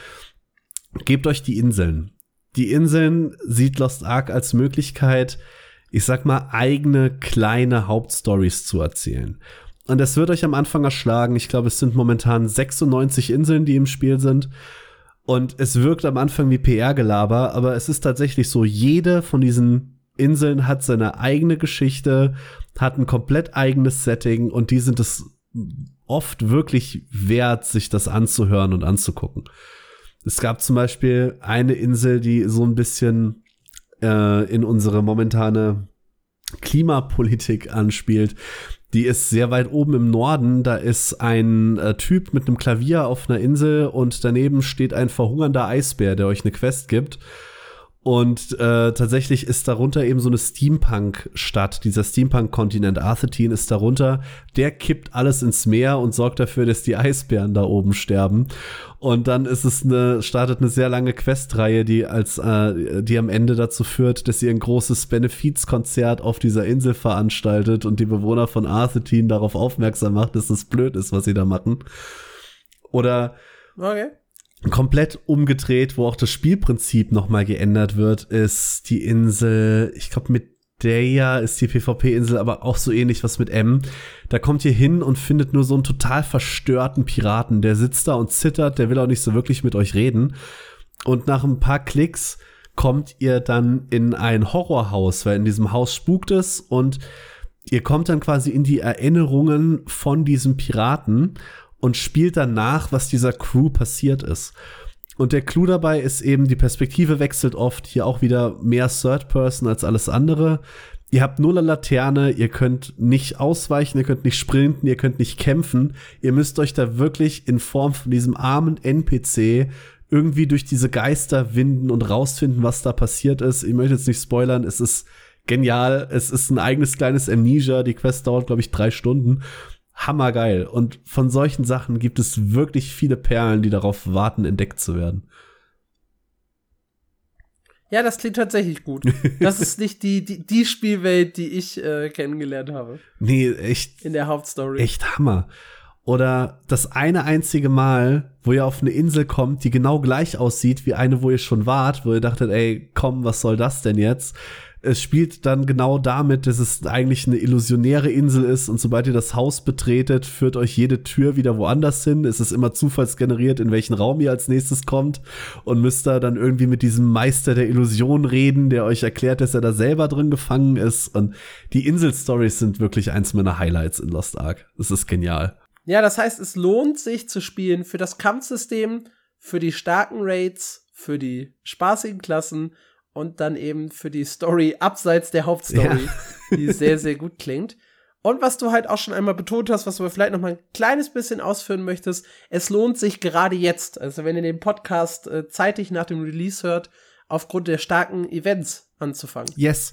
gebt euch die Inseln. Die Inseln sieht Lost Ark als Möglichkeit, ich sag mal, eigene kleine Hauptstories zu erzählen. Und es wird euch am Anfang erschlagen. Ich glaube, es sind momentan 96 Inseln, die im Spiel sind. Und es wirkt am Anfang wie PR-Gelaber, aber es ist tatsächlich so, jede von diesen Inseln hat seine eigene Geschichte, hat ein komplett eigenes Setting und die sind es oft wirklich wert, sich das anzuhören und anzugucken. Es gab zum Beispiel eine Insel, die so ein bisschen äh, in unsere momentane Klimapolitik anspielt. Die ist sehr weit oben im Norden. Da ist ein äh, Typ mit einem Klavier auf einer Insel und daneben steht ein verhungernder Eisbär, der euch eine Quest gibt. Und äh, tatsächlich ist darunter eben so eine Steampunk-Stadt. Dieser Steampunk-Kontinent Arthetin ist darunter. Der kippt alles ins Meer und sorgt dafür, dass die Eisbären da oben sterben. Und dann ist es eine, startet eine sehr lange Questreihe, die als, äh, die am Ende dazu führt, dass ihr ein großes Benefizkonzert auf dieser Insel veranstaltet und die Bewohner von Arthetin darauf aufmerksam macht, dass es blöd ist, was sie da machen. Oder okay komplett umgedreht, wo auch das Spielprinzip nochmal geändert wird, ist die Insel, ich glaube mit Deja ist die PvP-Insel aber auch so ähnlich was mit M. Da kommt ihr hin und findet nur so einen total verstörten Piraten, der sitzt da und zittert, der will auch nicht so wirklich mit euch reden. Und nach ein paar Klicks kommt ihr dann in ein Horrorhaus, weil in diesem Haus spukt es und ihr kommt dann quasi in die Erinnerungen von diesem Piraten und spielt dann nach, was dieser Crew passiert ist. Und der Clou dabei ist eben, die Perspektive wechselt oft, hier auch wieder mehr Third Person als alles andere. Ihr habt null Laterne, ihr könnt nicht ausweichen, ihr könnt nicht sprinten, ihr könnt nicht kämpfen. Ihr müsst euch da wirklich in Form von diesem armen NPC irgendwie durch diese Geister winden und rausfinden, was da passiert ist. Ich möchte jetzt nicht spoilern, es ist genial. Es ist ein eigenes kleines Amnesia. Die Quest dauert, glaube ich, drei Stunden hammergeil. Und von solchen Sachen gibt es wirklich viele Perlen, die darauf warten, entdeckt zu werden. Ja, das klingt tatsächlich gut. Das ist nicht die, die, die Spielwelt, die ich äh, kennengelernt habe. Nee, echt. In der Hauptstory. Echt Hammer. Oder das eine einzige Mal, wo ihr auf eine Insel kommt, die genau gleich aussieht wie eine, wo ihr schon wart, wo ihr dachtet, ey, komm, was soll das denn jetzt? Es spielt dann genau damit, dass es eigentlich eine illusionäre Insel ist und sobald ihr das Haus betretet, führt euch jede Tür wieder woanders hin. Es ist immer zufallsgeneriert, in welchen Raum ihr als nächstes kommt und müsst da dann irgendwie mit diesem Meister der Illusion reden, der euch erklärt, dass er da selber drin gefangen ist. Und die Insel-Stories sind wirklich eins meiner Highlights in Lost Ark. Es ist genial. Ja, das heißt, es lohnt sich zu spielen für das Kampfsystem, für die starken Raids, für die spaßigen Klassen und dann eben für die Story abseits der Hauptstory, ja. die sehr, sehr gut klingt. Und was du halt auch schon einmal betont hast, was du vielleicht noch mal ein kleines bisschen ausführen möchtest, es lohnt sich gerade jetzt, also wenn ihr den Podcast äh, zeitig nach dem Release hört, aufgrund der starken Events anzufangen. Yes.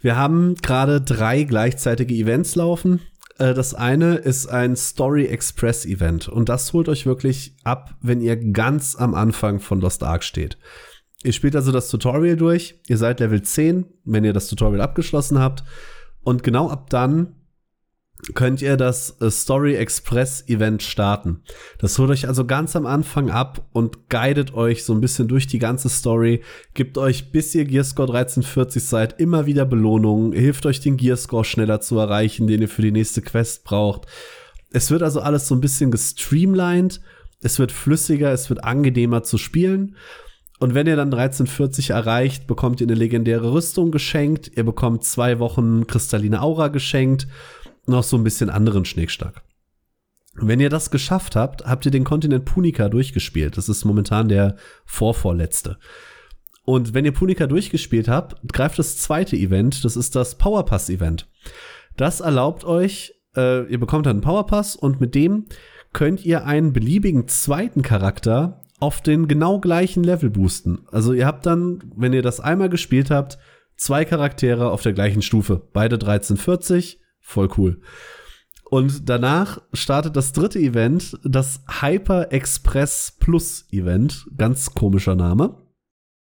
Wir haben gerade drei gleichzeitige Events laufen. Äh, das eine ist ein Story Express Event und das holt euch wirklich ab, wenn ihr ganz am Anfang von Lost Ark steht. Ihr spielt also das Tutorial durch, ihr seid Level 10, wenn ihr das Tutorial abgeschlossen habt und genau ab dann könnt ihr das äh, Story Express Event starten. Das holt euch also ganz am Anfang ab und guidet euch so ein bisschen durch die ganze Story, gibt euch, bis ihr Gearscore 1340 seid, immer wieder Belohnungen, hilft euch den Gearscore schneller zu erreichen, den ihr für die nächste Quest braucht. Es wird also alles so ein bisschen gestreamlined, es wird flüssiger, es wird angenehmer zu spielen. Und wenn ihr dann 1340 erreicht, bekommt ihr eine legendäre Rüstung geschenkt, ihr bekommt zwei Wochen kristalline Aura geschenkt noch so ein bisschen anderen Schnickschnack. Wenn ihr das geschafft habt, habt ihr den Kontinent Punica durchgespielt. Das ist momentan der vorvorletzte. Und wenn ihr Punica durchgespielt habt, greift das zweite Event, das ist das Powerpass Event. Das erlaubt euch, äh, ihr bekommt dann einen Powerpass und mit dem könnt ihr einen beliebigen zweiten Charakter auf den genau gleichen Level boosten. Also ihr habt dann, wenn ihr das einmal gespielt habt, zwei Charaktere auf der gleichen Stufe. Beide 1340 Voll cool. Und danach startet das dritte Event, das Hyper Express Plus Event. Ganz komischer Name.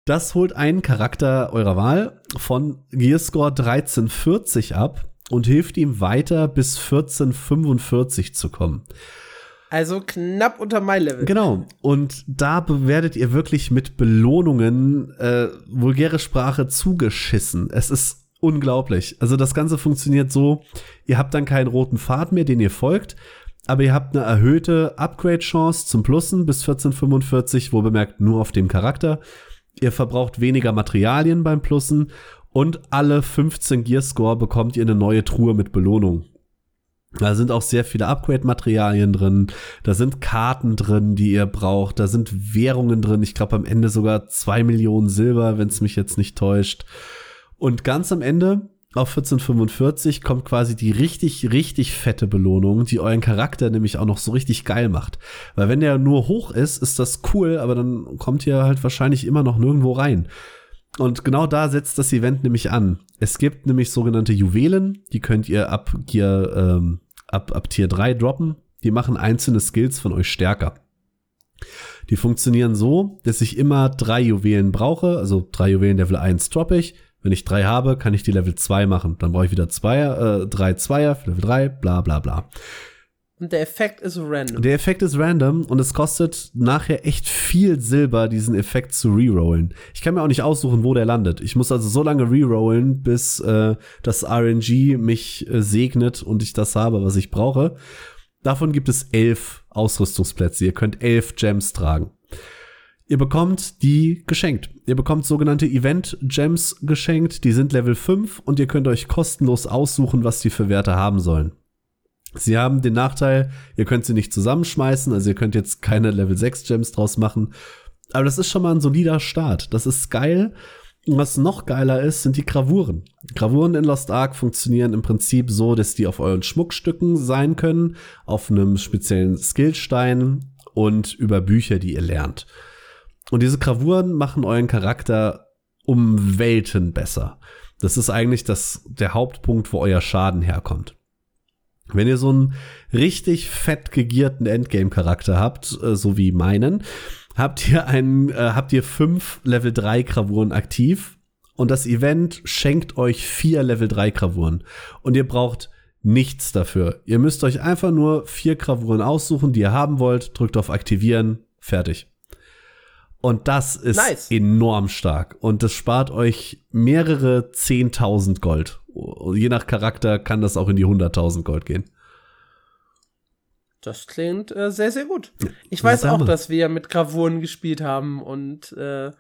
Das holt einen Charakter eurer Wahl von Gearscore 1340 ab und hilft ihm weiter bis 1445 zu kommen. Also knapp unter mein Level. Genau. Und da werdet ihr wirklich mit Belohnungen äh, vulgäre Sprache zugeschissen. Es ist unglaublich. Also das Ganze funktioniert so, ihr habt dann keinen roten Pfad mehr, den ihr folgt, aber ihr habt eine erhöhte Upgrade-Chance zum Plussen bis 1445, wo bemerkt nur auf dem Charakter. Ihr verbraucht weniger Materialien beim Plussen und alle 15 Gearscore bekommt ihr eine neue Truhe mit Belohnung. Da sind auch sehr viele Upgrade-Materialien drin. Da sind Karten drin, die ihr braucht. Da sind Währungen drin. Ich glaube am Ende sogar zwei Millionen Silber, wenn es mich jetzt nicht täuscht. Und ganz am Ende auf 1445 kommt quasi die richtig, richtig fette Belohnung, die euren Charakter nämlich auch noch so richtig geil macht. Weil wenn der nur hoch ist, ist das cool, aber dann kommt ihr halt wahrscheinlich immer noch nirgendwo rein. Und genau da setzt das Event nämlich an. Es gibt nämlich sogenannte Juwelen, die könnt ihr ab Gear, ähm, ab, ab Tier 3 droppen. Die machen einzelne Skills von euch stärker. Die funktionieren so, dass ich immer drei Juwelen brauche, also drei Juwelen Level 1 droppe ich, wenn ich drei habe, kann ich die Level 2 machen. Dann brauche ich wieder zwei, äh, drei Zweier für Level 3, bla bla bla. Und der Effekt ist random. Der Effekt ist random und es kostet nachher echt viel Silber, diesen Effekt zu rerollen. Ich kann mir auch nicht aussuchen, wo der landet. Ich muss also so lange rerollen, bis äh, das RNG mich äh, segnet und ich das habe, was ich brauche. Davon gibt es elf Ausrüstungsplätze. Ihr könnt elf Gems tragen. Ihr bekommt die geschenkt. Ihr bekommt sogenannte Event Gems geschenkt. Die sind Level 5 und ihr könnt euch kostenlos aussuchen, was die für Werte haben sollen. Sie haben den Nachteil, ihr könnt sie nicht zusammenschmeißen, also ihr könnt jetzt keine Level 6 Gems draus machen. Aber das ist schon mal ein solider Start. Das ist geil. Und was noch geiler ist, sind die Gravuren. Gravuren in Lost Ark funktionieren im Prinzip so, dass die auf euren Schmuckstücken sein können, auf einem speziellen Skillstein und über Bücher, die ihr lernt. Und diese Gravuren machen euren Charakter um Welten besser. Das ist eigentlich das, der Hauptpunkt, wo euer Schaden herkommt. Wenn ihr so einen richtig fett gegierten Endgame-Charakter habt, äh, so wie meinen, habt ihr einen, äh, habt ihr fünf Level 3 Gravuren aktiv und das Event schenkt euch vier Level 3 Gravuren. Und ihr braucht nichts dafür. Ihr müsst euch einfach nur vier Gravuren aussuchen, die ihr haben wollt, drückt auf Aktivieren, fertig. Und das ist nice. enorm stark. Und das spart euch mehrere 10.000 Gold. Je nach Charakter kann das auch in die 100.000 Gold gehen. Das klingt äh, sehr, sehr gut. Ich weiß auch, dass wir mit Gravuren gespielt haben und äh,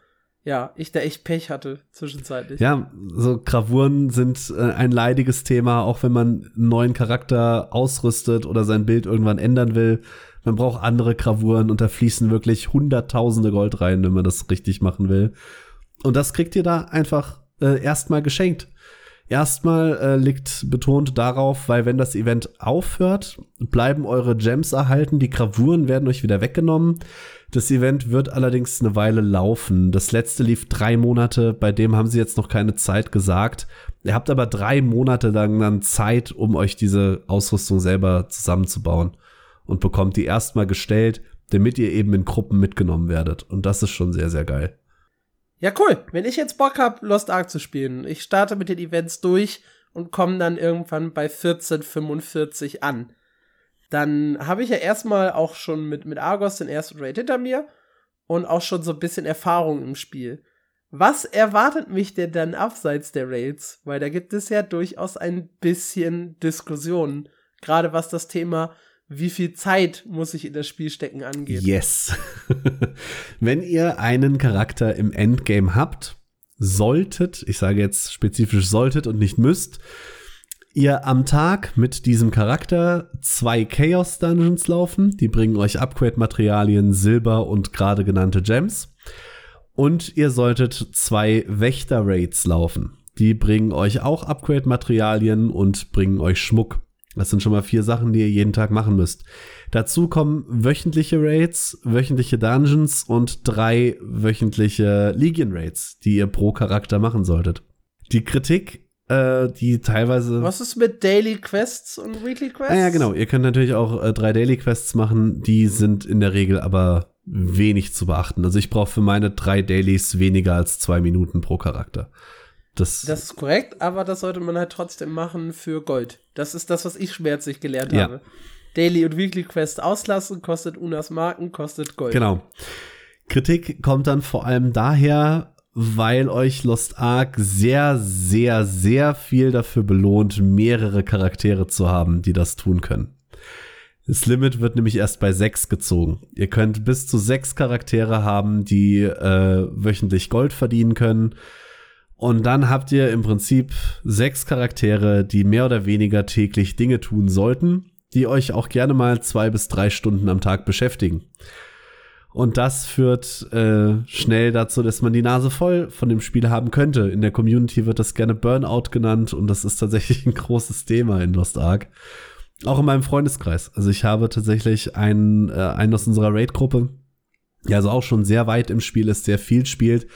ja, ich da echt Pech hatte zwischenzeitlich. Ja, so Gravuren sind äh, ein leidiges Thema, auch wenn man einen neuen Charakter ausrüstet oder sein Bild irgendwann ändern will man braucht andere Gravuren und da fließen wirklich hunderttausende Gold rein, wenn man das richtig machen will. Und das kriegt ihr da einfach äh, erstmal geschenkt. Erstmal äh, liegt betont darauf, weil wenn das Event aufhört, bleiben eure Gems erhalten, die Gravuren werden euch wieder weggenommen. Das Event wird allerdings eine Weile laufen. Das letzte lief drei Monate, bei dem haben sie jetzt noch keine Zeit gesagt. Ihr habt aber drei Monate lang dann Zeit, um euch diese Ausrüstung selber zusammenzubauen und bekommt die erstmal gestellt, damit ihr eben in Gruppen mitgenommen werdet. Und das ist schon sehr, sehr geil. Ja, cool. Wenn ich jetzt Bock habe, Lost Ark zu spielen, ich starte mit den Events durch und komme dann irgendwann bei 1445 an. Dann habe ich ja erstmal auch schon mit, mit Argos den ersten Raid hinter mir und auch schon so ein bisschen Erfahrung im Spiel. Was erwartet mich denn dann abseits der Raids? Weil da gibt es ja durchaus ein bisschen Diskussionen. Gerade was das Thema wie viel Zeit muss ich in das Spiel stecken angeht. Yes. Wenn ihr einen Charakter im Endgame habt, solltet, ich sage jetzt spezifisch solltet und nicht müsst, ihr am Tag mit diesem Charakter zwei Chaos Dungeons laufen. Die bringen euch Upgrade-Materialien, Silber und gerade genannte Gems. Und ihr solltet zwei Wächter-Raids laufen. Die bringen euch auch Upgrade-Materialien und bringen euch Schmuck. Das sind schon mal vier Sachen, die ihr jeden Tag machen müsst. Dazu kommen wöchentliche Raids, wöchentliche Dungeons und drei wöchentliche Legion Raids, die ihr pro Charakter machen solltet. Die Kritik, äh, die teilweise. Was ist mit Daily Quests und Weekly Quests? Ah ja, genau. Ihr könnt natürlich auch äh, drei Daily Quests machen. Die sind in der Regel aber wenig zu beachten. Also ich brauche für meine drei Dailies weniger als zwei Minuten pro Charakter. Das, das ist korrekt, aber das sollte man halt trotzdem machen für Gold. Das ist das, was ich schmerzlich gelernt ja. habe. Daily und Weekly Quest auslassen, kostet Unas Marken, kostet Gold. Genau. Kritik kommt dann vor allem daher, weil euch Lost Ark sehr, sehr, sehr viel dafür belohnt, mehrere Charaktere zu haben, die das tun können. Das Limit wird nämlich erst bei sechs gezogen. Ihr könnt bis zu sechs Charaktere haben, die äh, wöchentlich Gold verdienen können. Und dann habt ihr im Prinzip sechs Charaktere, die mehr oder weniger täglich Dinge tun sollten, die euch auch gerne mal zwei bis drei Stunden am Tag beschäftigen. Und das führt äh, schnell dazu, dass man die Nase voll von dem Spiel haben könnte. In der Community wird das gerne Burnout genannt und das ist tatsächlich ein großes Thema in Lost Ark. Auch in meinem Freundeskreis. Also ich habe tatsächlich einen, äh, einen aus unserer Raid-Gruppe, der also auch schon sehr weit im Spiel ist, sehr viel spielt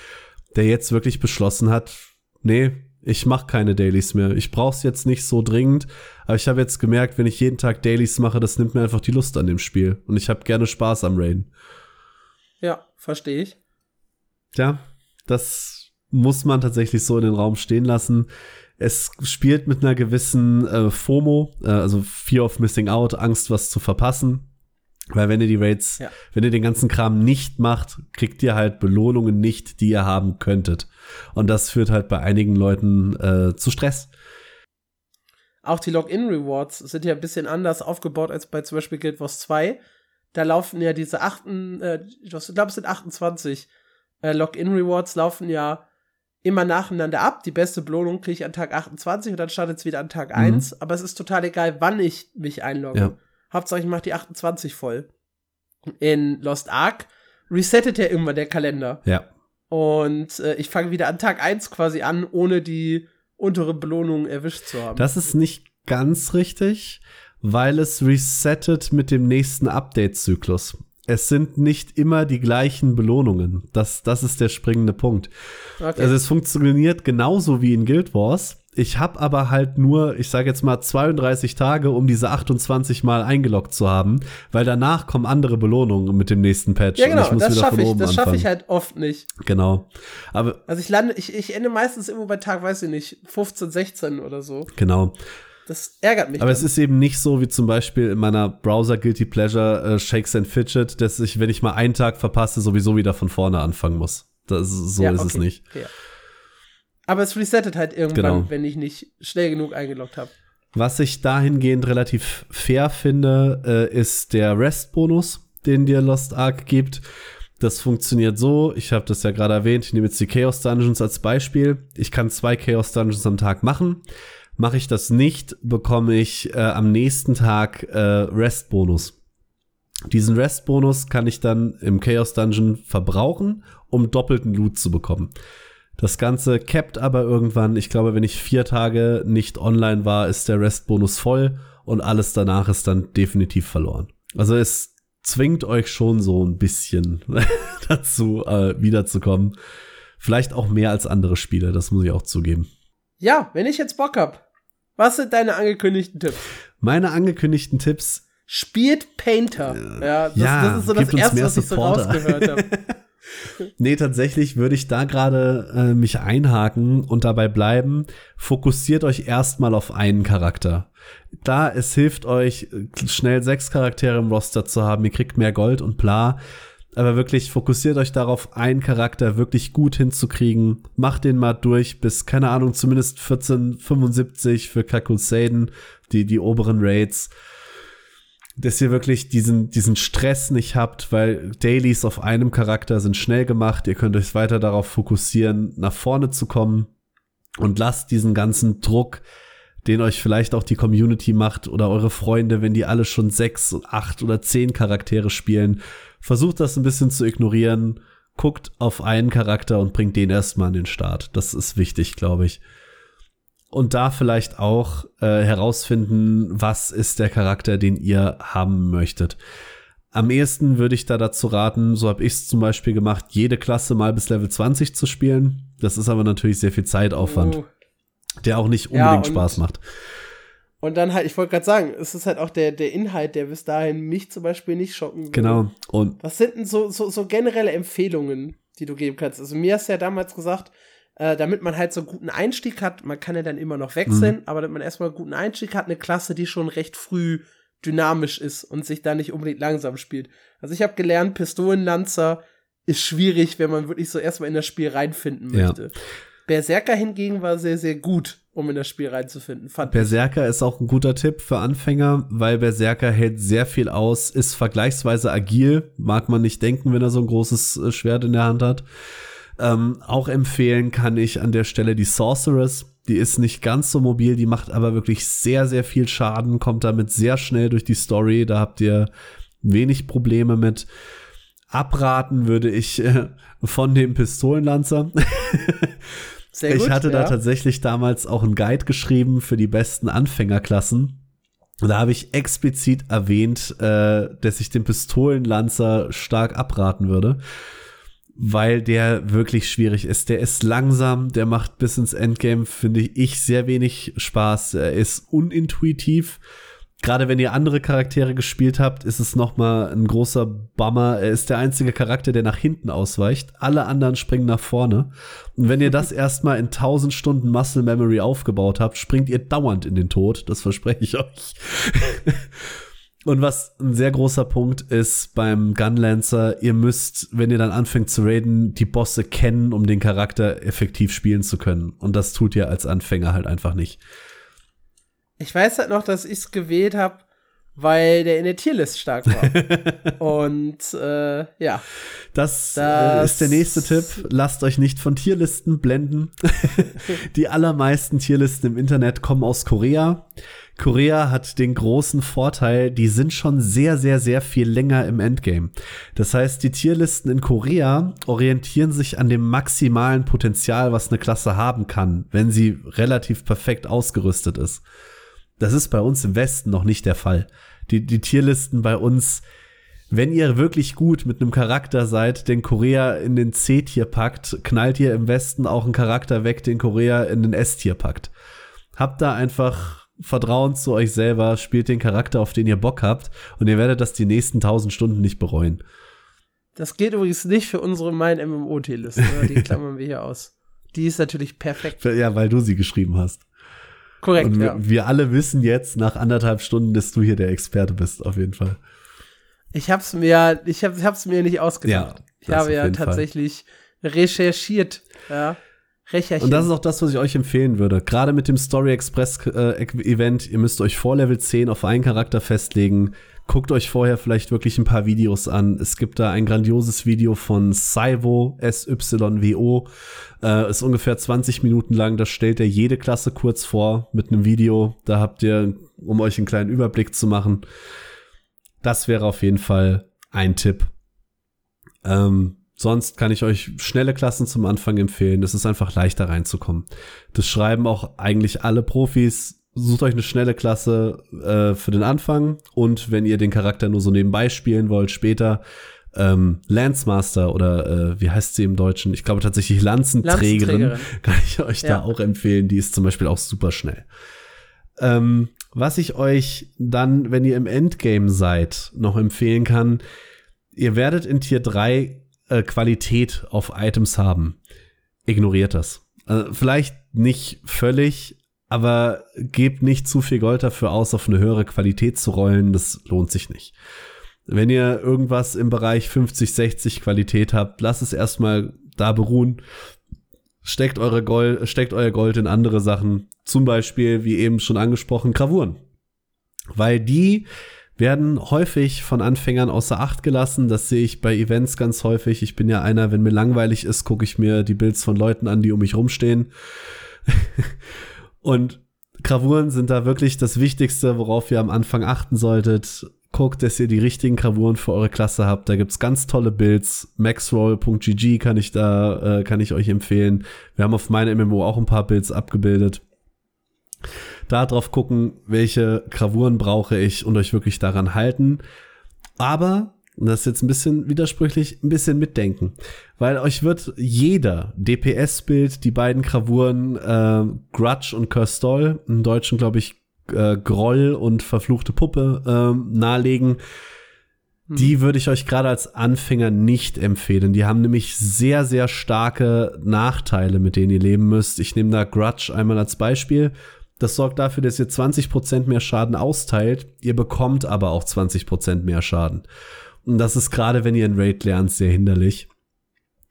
der jetzt wirklich beschlossen hat, nee, ich mache keine Dailies mehr. Ich brauch's jetzt nicht so dringend, aber ich habe jetzt gemerkt, wenn ich jeden Tag Dailies mache, das nimmt mir einfach die Lust an dem Spiel und ich habe gerne Spaß am Rain. Ja, verstehe ich. Ja, das muss man tatsächlich so in den Raum stehen lassen. Es spielt mit einer gewissen äh, FOMO, äh, also Fear of Missing Out, Angst, was zu verpassen. Weil wenn ihr die Raids, ja. wenn ihr den ganzen Kram nicht macht, kriegt ihr halt Belohnungen nicht, die ihr haben könntet. Und das führt halt bei einigen Leuten äh, zu Stress. Auch die Login-Rewards sind ja ein bisschen anders aufgebaut als bei zum Beispiel Guild Wars 2. Da laufen ja diese achten, äh, ich glaube, es sind 28 äh, Login-Rewards laufen ja immer nacheinander ab. Die beste Belohnung kriege ich an Tag 28 und dann startet es wieder an Tag mhm. 1. Aber es ist total egal, wann ich mich einlogge. Ja. Hauptsache ich mache die 28 voll. In Lost Ark resettet ja immer der Kalender. Ja. Und äh, ich fange wieder an Tag 1 quasi an, ohne die untere Belohnung erwischt zu haben. Das ist nicht ganz richtig, weil es resettet mit dem nächsten Update-Zyklus. Es sind nicht immer die gleichen Belohnungen. Das, das ist der springende Punkt. Okay. Also es funktioniert genauso wie in Guild Wars. Ich habe aber halt nur, ich sage jetzt mal 32 Tage, um diese 28 Mal eingeloggt zu haben, weil danach kommen andere Belohnungen mit dem nächsten Patch. Ja, genau, das schaffe ich, das schaffe ich halt oft nicht. Genau. Aber also ich lande, ich, ich ende meistens immer bei Tag, weiß ich nicht, 15, 16 oder so. Genau. Das ärgert mich. Aber dann. es ist eben nicht so wie zum Beispiel in meiner Browser Guilty Pleasure äh, Shakes and Fidget, dass ich, wenn ich mal einen Tag verpasse, sowieso wieder von vorne anfangen muss. Das, so ja, ist okay. es nicht. Ja. Aber es resettet halt irgendwann, genau. wenn ich nicht schnell genug eingeloggt habe. Was ich dahingehend relativ fair finde, äh, ist der Rest-Bonus, den dir Lost Ark gibt. Das funktioniert so, ich habe das ja gerade erwähnt, ich nehme jetzt die Chaos Dungeons als Beispiel. Ich kann zwei Chaos Dungeons am Tag machen. Mache ich das nicht, bekomme ich äh, am nächsten Tag äh, Rest-Bonus. Diesen Rest-Bonus kann ich dann im Chaos Dungeon verbrauchen, um doppelten Loot zu bekommen. Das Ganze capped aber irgendwann. Ich glaube, wenn ich vier Tage nicht online war, ist der Restbonus voll und alles danach ist dann definitiv verloren. Also es zwingt euch schon so ein bisschen dazu, äh, wiederzukommen. Vielleicht auch mehr als andere Spiele, das muss ich auch zugeben. Ja, wenn ich jetzt Bock hab, was sind deine angekündigten Tipps? Meine angekündigten Tipps. Spielt Painter. Ja, das, ja, das ist so das Erste, was ich so rausgehört habe. nee, tatsächlich würde ich da gerade äh, mich einhaken und dabei bleiben. Fokussiert euch erstmal auf einen Charakter. Da, es hilft euch, schnell sechs Charaktere im Roster zu haben. Ihr kriegt mehr Gold und bla. Aber wirklich fokussiert euch darauf, einen Charakter wirklich gut hinzukriegen. Macht den mal durch bis, keine Ahnung, zumindest 1475 für Kakusaden, die, die oberen Raids dass ihr wirklich diesen, diesen Stress nicht habt, weil Dailies auf einem Charakter sind schnell gemacht. Ihr könnt euch weiter darauf fokussieren, nach vorne zu kommen und lasst diesen ganzen Druck, den euch vielleicht auch die Community macht oder eure Freunde, wenn die alle schon sechs, acht oder zehn Charaktere spielen, versucht das ein bisschen zu ignorieren. Guckt auf einen Charakter und bringt den erstmal an den Start. Das ist wichtig, glaube ich und da vielleicht auch äh, herausfinden, was ist der Charakter, den ihr haben möchtet. Am ehesten würde ich da dazu raten, so habe ich es zum Beispiel gemacht, jede Klasse mal bis Level 20 zu spielen. Das ist aber natürlich sehr viel Zeitaufwand, oh. der auch nicht unbedingt ja, Spaß macht. Und dann halt, ich wollte gerade sagen, es ist halt auch der, der Inhalt, der bis dahin mich zum Beispiel nicht schocken würde. Genau. Und was sind denn so, so, so generelle Empfehlungen, die du geben kannst? Also mir hast du ja damals gesagt, äh, damit man halt so einen guten Einstieg hat. Man kann ja dann immer noch wechseln, mhm. aber damit man erstmal einen guten Einstieg hat, eine Klasse, die schon recht früh dynamisch ist und sich da nicht unbedingt langsam spielt. Also ich habe gelernt, Pistolenlanzer ist schwierig, wenn man wirklich so erstmal in das Spiel reinfinden möchte. Ja. Berserker hingegen war sehr, sehr gut, um in das Spiel reinzufinden. Fand Berserker ich. ist auch ein guter Tipp für Anfänger, weil Berserker hält sehr viel aus, ist vergleichsweise agil, mag man nicht denken, wenn er so ein großes äh, Schwert in der Hand hat. Ähm, auch empfehlen kann ich an der Stelle die Sorceress. Die ist nicht ganz so mobil, die macht aber wirklich sehr, sehr viel Schaden, kommt damit sehr schnell durch die Story. Da habt ihr wenig Probleme mit. Abraten würde ich äh, von dem Pistolenlanzer. Sehr gut, ich hatte ja. da tatsächlich damals auch einen Guide geschrieben für die besten Anfängerklassen. Da habe ich explizit erwähnt, äh, dass ich den Pistolenlanzer stark abraten würde weil der wirklich schwierig ist. Der ist langsam, der macht bis ins Endgame, finde ich, sehr wenig Spaß. Er ist unintuitiv. Gerade wenn ihr andere Charaktere gespielt habt, ist es noch mal ein großer Bummer. Er ist der einzige Charakter, der nach hinten ausweicht. Alle anderen springen nach vorne. Und wenn ihr das erstmal in 1000 Stunden Muscle Memory aufgebaut habt, springt ihr dauernd in den Tod. Das verspreche ich euch. Und was ein sehr großer Punkt ist beim Gunlancer, ihr müsst, wenn ihr dann anfängt zu raiden, die Bosse kennen, um den Charakter effektiv spielen zu können. Und das tut ihr als Anfänger halt einfach nicht. Ich weiß halt noch, dass ich es gewählt habe, weil der in der Tierlist stark war. Und äh, ja. Das, das, ist der nächste Tipp. Lasst euch nicht von Tierlisten blenden. die allermeisten Tierlisten im Internet kommen aus Korea. Korea hat den großen Vorteil, die sind schon sehr, sehr, sehr viel länger im Endgame. Das heißt, die Tierlisten in Korea orientieren sich an dem maximalen Potenzial, was eine Klasse haben kann, wenn sie relativ perfekt ausgerüstet ist. Das ist bei uns im Westen noch nicht der Fall. Die, die Tierlisten bei uns, wenn ihr wirklich gut mit einem Charakter seid, den Korea in den C-Tier packt, knallt ihr im Westen auch einen Charakter weg, den Korea in den S-Tier packt. Habt da einfach Vertrauen zu euch selber, spielt den Charakter, auf den ihr Bock habt und ihr werdet das die nächsten tausend Stunden nicht bereuen. Das geht übrigens nicht für unsere Mein MMO-T-Liste, die klammern wir hier aus. Die ist natürlich perfekt. Ja, weil du sie geschrieben hast. Korrekt, und ja. Wir alle wissen jetzt nach anderthalb Stunden, dass du hier der Experte bist, auf jeden Fall. Ich hab's mir, ich, hab, ich hab's mir nicht ausgedacht. Ja, ich habe ja tatsächlich Fall. recherchiert, ja. Recherchen. Und das ist auch das, was ich euch empfehlen würde. Gerade mit dem Story Express äh, Event, ihr müsst euch vor Level 10 auf einen Charakter festlegen. Guckt euch vorher vielleicht wirklich ein paar Videos an. Es gibt da ein grandioses Video von Syvo, S-Y-W-O. Äh, ist ungefähr 20 Minuten lang. Das stellt er jede Klasse kurz vor mit einem Video. Da habt ihr, um euch einen kleinen Überblick zu machen. Das wäre auf jeden Fall ein Tipp. Ähm, Sonst kann ich euch schnelle Klassen zum Anfang empfehlen. Es ist einfach leichter reinzukommen. Das schreiben auch eigentlich alle Profis. Sucht euch eine schnelle Klasse äh, für den Anfang und wenn ihr den Charakter nur so nebenbei spielen wollt, später ähm, Lancemaster oder äh, wie heißt sie im Deutschen? Ich glaube tatsächlich Lanzenträgerin, Lanzenträgerin. kann ich euch ja. da auch empfehlen. Die ist zum Beispiel auch super schnell. Ähm, was ich euch dann, wenn ihr im Endgame seid, noch empfehlen kann, ihr werdet in Tier 3 äh, Qualität auf Items haben. Ignoriert das. Äh, vielleicht nicht völlig, aber gebt nicht zu viel Gold dafür aus, auf eine höhere Qualität zu rollen. Das lohnt sich nicht. Wenn ihr irgendwas im Bereich 50, 60 Qualität habt, lasst es erstmal da beruhen. Steckt eure Gold, steckt euer Gold in andere Sachen. Zum Beispiel, wie eben schon angesprochen, Gravuren. Weil die werden häufig von Anfängern außer Acht gelassen. Das sehe ich bei Events ganz häufig. Ich bin ja einer, wenn mir langweilig ist, gucke ich mir die Builds von Leuten an, die um mich rumstehen. Und Gravuren sind da wirklich das Wichtigste, worauf ihr am Anfang achten solltet. Guckt, dass ihr die richtigen Gravuren für eure Klasse habt. Da gibt's ganz tolle Builds. Maxroll.gg kann ich da, äh, kann ich euch empfehlen. Wir haben auf meinem MMO auch ein paar Builds abgebildet da drauf gucken, welche Gravuren brauche ich und euch wirklich daran halten. Aber, und das ist jetzt ein bisschen widersprüchlich, ein bisschen mitdenken. Weil euch wird jeder DPS-Bild die beiden Gravuren äh, Grudge und Curstol, im Deutschen glaube ich äh, Groll und verfluchte Puppe äh, nahelegen. Die hm. würde ich euch gerade als Anfänger nicht empfehlen. Die haben nämlich sehr, sehr starke Nachteile, mit denen ihr leben müsst. Ich nehme da Grudge einmal als Beispiel. Das sorgt dafür, dass ihr 20% mehr Schaden austeilt, ihr bekommt aber auch 20% mehr Schaden. Und das ist gerade, wenn ihr in Raid lernt, sehr hinderlich.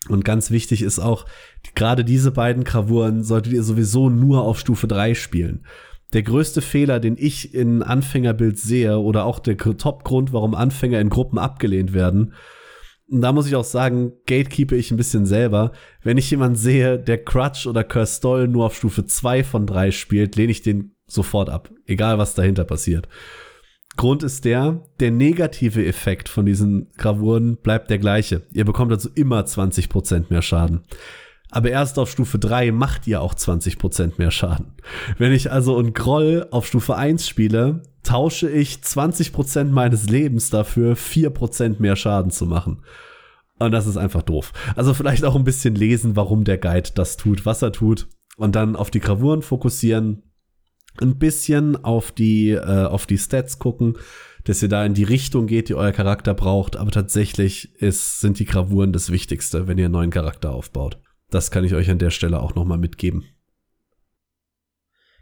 Und ganz wichtig ist auch, gerade diese beiden Gravuren solltet ihr sowieso nur auf Stufe 3 spielen. Der größte Fehler, den ich in Anfängerbild sehe, oder auch der Top-Grund, warum Anfänger in Gruppen abgelehnt werden, und da muss ich auch sagen, gatekeeper ich ein bisschen selber. Wenn ich jemanden sehe, der Crutch oder Curstol nur auf Stufe 2 von 3 spielt, lehne ich den sofort ab. Egal, was dahinter passiert. Grund ist der, der negative Effekt von diesen Gravuren bleibt der gleiche. Ihr bekommt also immer 20% mehr Schaden. Aber erst auf Stufe 3 macht ihr auch 20% mehr Schaden. Wenn ich also einen Groll auf Stufe 1 spiele, tausche ich 20% meines Lebens dafür, 4% mehr Schaden zu machen. Und das ist einfach doof. Also vielleicht auch ein bisschen lesen, warum der Guide das tut, was er tut. Und dann auf die Gravuren fokussieren. Ein bisschen auf die, äh, auf die Stats gucken, dass ihr da in die Richtung geht, die euer Charakter braucht. Aber tatsächlich ist, sind die Gravuren das Wichtigste, wenn ihr einen neuen Charakter aufbaut. Das kann ich euch an der Stelle auch nochmal mitgeben.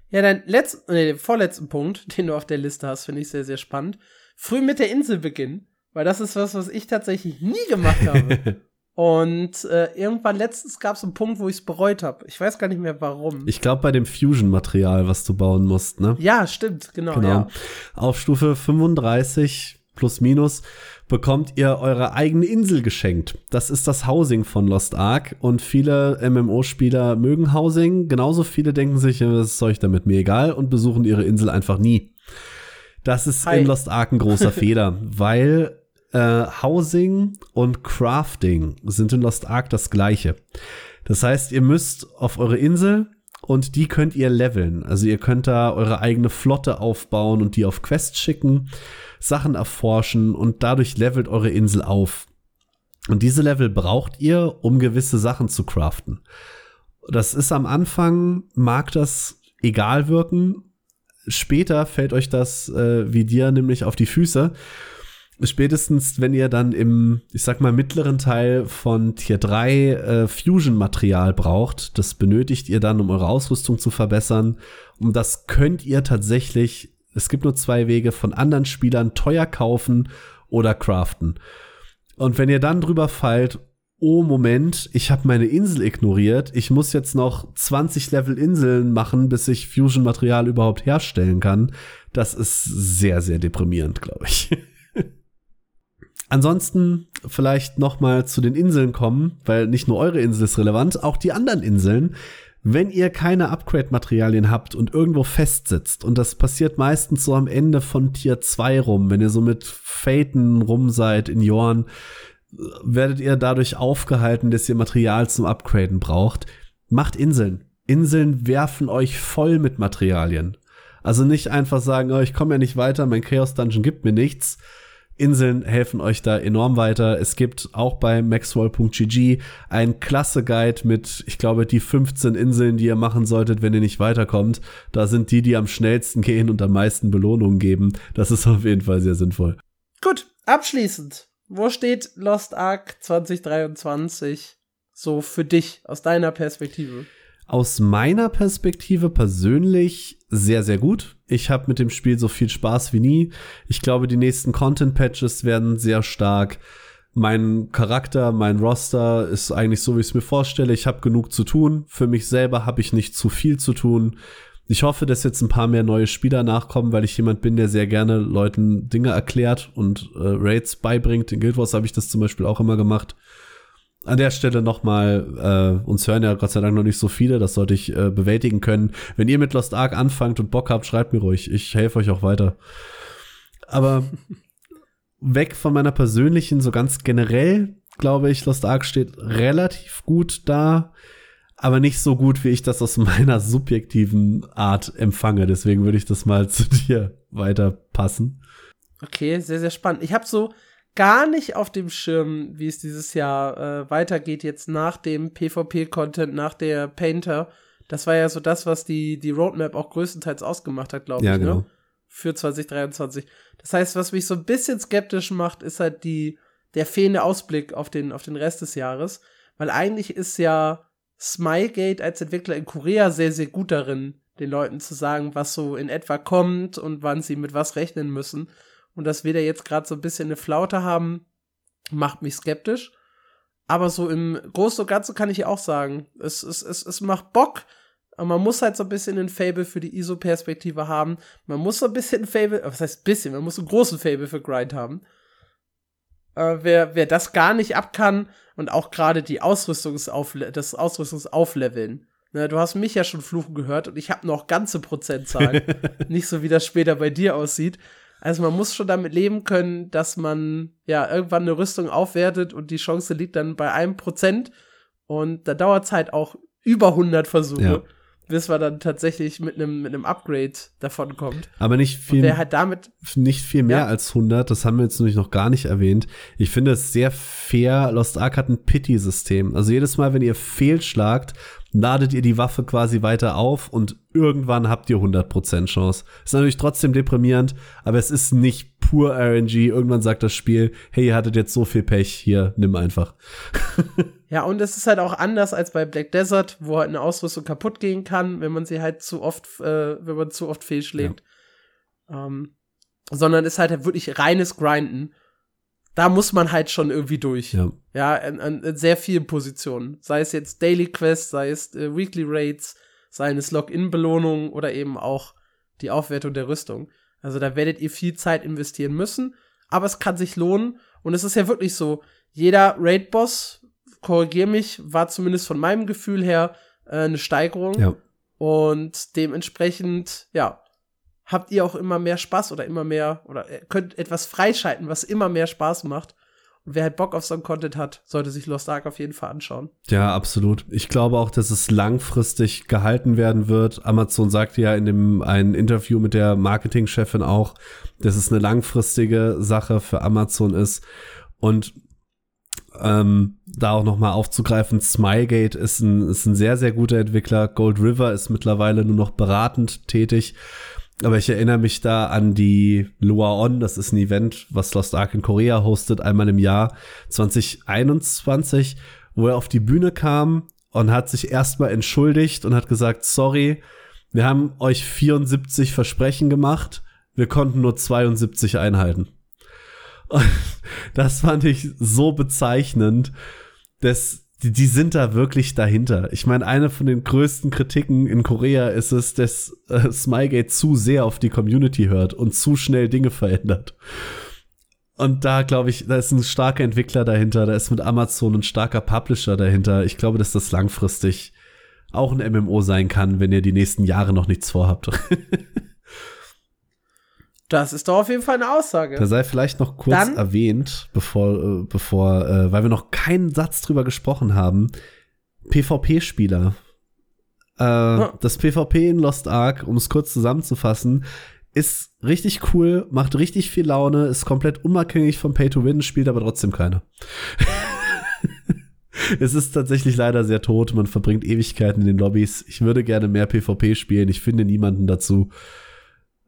Ja, dein letzten, nee, den vorletzten Punkt, den du auf der Liste hast, finde ich sehr, sehr spannend. Früh mit der Insel beginnen, weil das ist was, was ich tatsächlich nie gemacht habe. Und äh, irgendwann letztens gab es einen Punkt, wo ich es bereut habe. Ich weiß gar nicht mehr warum. Ich glaube bei dem Fusion-Material, was du bauen musst, ne? Ja, stimmt, genau. genau. Ja. Auf Stufe 35 plus minus bekommt ihr eure eigene Insel geschenkt. Das ist das Housing von Lost Ark und viele MMO-Spieler mögen Housing. Genauso viele denken sich, was ist euch damit mir egal und besuchen ihre Insel einfach nie. Das ist Hi. in Lost Ark ein großer Fehler, weil äh, Housing und Crafting sind in Lost Ark das gleiche. Das heißt, ihr müsst auf eure Insel und die könnt ihr leveln. Also ihr könnt da eure eigene Flotte aufbauen und die auf Quests schicken. Sachen erforschen und dadurch levelt eure Insel auf. Und diese Level braucht ihr, um gewisse Sachen zu craften. Das ist am Anfang, mag das egal wirken. Später fällt euch das äh, wie dir nämlich auf die Füße. Spätestens, wenn ihr dann im, ich sag mal, mittleren Teil von Tier 3 äh, Fusion-Material braucht, das benötigt ihr dann, um eure Ausrüstung zu verbessern. Und das könnt ihr tatsächlich es gibt nur zwei Wege von anderen Spielern teuer kaufen oder craften. Und wenn ihr dann drüber fallt, oh Moment, ich habe meine Insel ignoriert, ich muss jetzt noch 20 Level Inseln machen, bis ich Fusion-Material überhaupt herstellen kann, das ist sehr, sehr deprimierend, glaube ich. Ansonsten vielleicht noch mal zu den Inseln kommen, weil nicht nur eure Insel ist relevant, auch die anderen Inseln. Wenn ihr keine Upgrade-Materialien habt und irgendwo festsitzt, und das passiert meistens so am Ende von Tier 2 rum, wenn ihr so mit Faten rum seid in Jorn, werdet ihr dadurch aufgehalten, dass ihr Material zum Upgraden braucht. Macht Inseln. Inseln werfen euch voll mit Materialien. Also nicht einfach sagen, oh, ich komme ja nicht weiter, mein Chaos Dungeon gibt mir nichts. Inseln helfen euch da enorm weiter. Es gibt auch bei maxwell.gg ein klasse Guide mit, ich glaube, die 15 Inseln, die ihr machen solltet, wenn ihr nicht weiterkommt. Da sind die, die am schnellsten gehen und am meisten Belohnungen geben. Das ist auf jeden Fall sehr sinnvoll. Gut, abschließend. Wo steht Lost Ark 2023 so für dich aus deiner Perspektive? Aus meiner Perspektive persönlich sehr, sehr gut. Ich habe mit dem Spiel so viel Spaß wie nie. Ich glaube, die nächsten Content-Patches werden sehr stark. Mein Charakter, mein Roster ist eigentlich so, wie ich es mir vorstelle. Ich habe genug zu tun. Für mich selber habe ich nicht zu viel zu tun. Ich hoffe, dass jetzt ein paar mehr neue Spieler nachkommen, weil ich jemand bin, der sehr gerne Leuten Dinge erklärt und äh, Raids beibringt. In Guild Wars habe ich das zum Beispiel auch immer gemacht. An der Stelle nochmal, äh, uns hören ja Gott sei Dank noch nicht so viele, das sollte ich äh, bewältigen können. Wenn ihr mit Lost Ark anfangt und Bock habt, schreibt mir ruhig. Ich helfe euch auch weiter. Aber weg von meiner persönlichen, so ganz generell, glaube ich, Lost Ark steht relativ gut da, aber nicht so gut, wie ich das aus meiner subjektiven Art empfange. Deswegen würde ich das mal zu dir weiterpassen. Okay, sehr, sehr spannend. Ich habe so gar nicht auf dem Schirm, wie es dieses Jahr äh, weitergeht, jetzt nach dem PvP-Content, nach der Painter. Das war ja so das, was die, die Roadmap auch größtenteils ausgemacht hat, glaube ja, ich, genau. ne? Für 2023. Das heißt, was mich so ein bisschen skeptisch macht, ist halt die, der fehlende Ausblick auf den, auf den Rest des Jahres. Weil eigentlich ist ja Smilegate als Entwickler in Korea sehr, sehr gut darin, den Leuten zu sagen, was so in etwa kommt und wann sie mit was rechnen müssen. Und dass wir da jetzt gerade so ein bisschen eine Flaute haben, macht mich skeptisch. Aber so im Großen und Ganzen kann ich ja auch sagen, es, es, es, es macht Bock. Aber man muss halt so ein bisschen ein Fable für die ISO-Perspektive haben. Man muss so ein bisschen ein Fable, was heißt bisschen, man muss einen großen Fable für Grind haben. Äh, wer, wer das gar nicht ab kann und auch gerade die Ausrüstungsaufle das Ausrüstungsaufleveln. Ne, du hast mich ja schon fluchen gehört und ich habe noch ganze Prozentzahlen. nicht so wie das später bei dir aussieht. Also man muss schon damit leben können, dass man ja irgendwann eine Rüstung aufwertet und die Chance liegt dann bei einem Prozent und da dauert es halt auch über 100 Versuche. Ja. Bis man dann tatsächlich mit einem mit einem Upgrade davon kommt. Aber nicht viel, wer halt damit, nicht viel mehr ja. als 100, das haben wir jetzt nämlich noch gar nicht erwähnt. Ich finde es sehr fair. Lost Ark hat ein Pity-System. Also jedes Mal, wenn ihr fehlschlagt, ladet ihr die Waffe quasi weiter auf und irgendwann habt ihr 100% Chance. Ist natürlich trotzdem deprimierend, aber es ist nicht pur RNG. Irgendwann sagt das Spiel, hey, ihr hattet jetzt so viel Pech, hier, nimm einfach. ja, und es ist halt auch anders als bei Black Desert, wo halt eine Ausrüstung kaputt gehen kann, wenn man sie halt zu oft, äh, wenn man zu oft fehlschlägt. Ja. Ähm, sondern ist halt wirklich reines Grinden da muss man halt schon irgendwie durch. Ja, ja in, in sehr vielen Positionen. Sei es jetzt Daily Quest, sei es äh, Weekly Raids, sei es Login-Belohnungen oder eben auch die Aufwertung der Rüstung. Also da werdet ihr viel Zeit investieren müssen, aber es kann sich lohnen. Und es ist ja wirklich so, jeder Raid-Boss, korrigier mich, war zumindest von meinem Gefühl her äh, eine Steigerung. Ja. Und dementsprechend, ja, habt ihr auch immer mehr Spaß oder immer mehr oder könnt etwas freischalten, was immer mehr Spaß macht. Und wer halt Bock auf so einen Content hat, sollte sich Lost Ark auf jeden Fall anschauen. Ja, absolut. Ich glaube auch, dass es langfristig gehalten werden wird. Amazon sagte ja in dem einen Interview mit der Marketingchefin auch, dass es eine langfristige Sache für Amazon ist. Und ähm, da auch noch mal aufzugreifen, Smilegate ist ein, ist ein sehr, sehr guter Entwickler. Gold River ist mittlerweile nur noch beratend tätig. Aber ich erinnere mich da an die Lua On, das ist ein Event, was Lost Ark in Korea hostet, einmal im Jahr 2021, wo er auf die Bühne kam und hat sich erstmal entschuldigt und hat gesagt, sorry, wir haben euch 74 Versprechen gemacht, wir konnten nur 72 einhalten. Und das fand ich so bezeichnend, dass die, die sind da wirklich dahinter. Ich meine, eine von den größten Kritiken in Korea ist es, dass äh, Smygate zu sehr auf die Community hört und zu schnell Dinge verändert. Und da glaube ich, da ist ein starker Entwickler dahinter, da ist mit Amazon ein starker Publisher dahinter. Ich glaube, dass das langfristig auch ein MMO sein kann, wenn ihr die nächsten Jahre noch nichts vorhabt. Das ist doch auf jeden Fall eine Aussage. Da sei vielleicht noch kurz Dann, erwähnt, bevor, äh, bevor, äh, weil wir noch keinen Satz drüber gesprochen haben. PvP-Spieler. Äh, oh. Das PvP in Lost Ark, um es kurz zusammenzufassen, ist richtig cool, macht richtig viel Laune, ist komplett unabhängig vom Pay to Win, spielt aber trotzdem keiner. es ist tatsächlich leider sehr tot, man verbringt Ewigkeiten in den Lobbys. Ich würde gerne mehr PvP spielen, ich finde niemanden dazu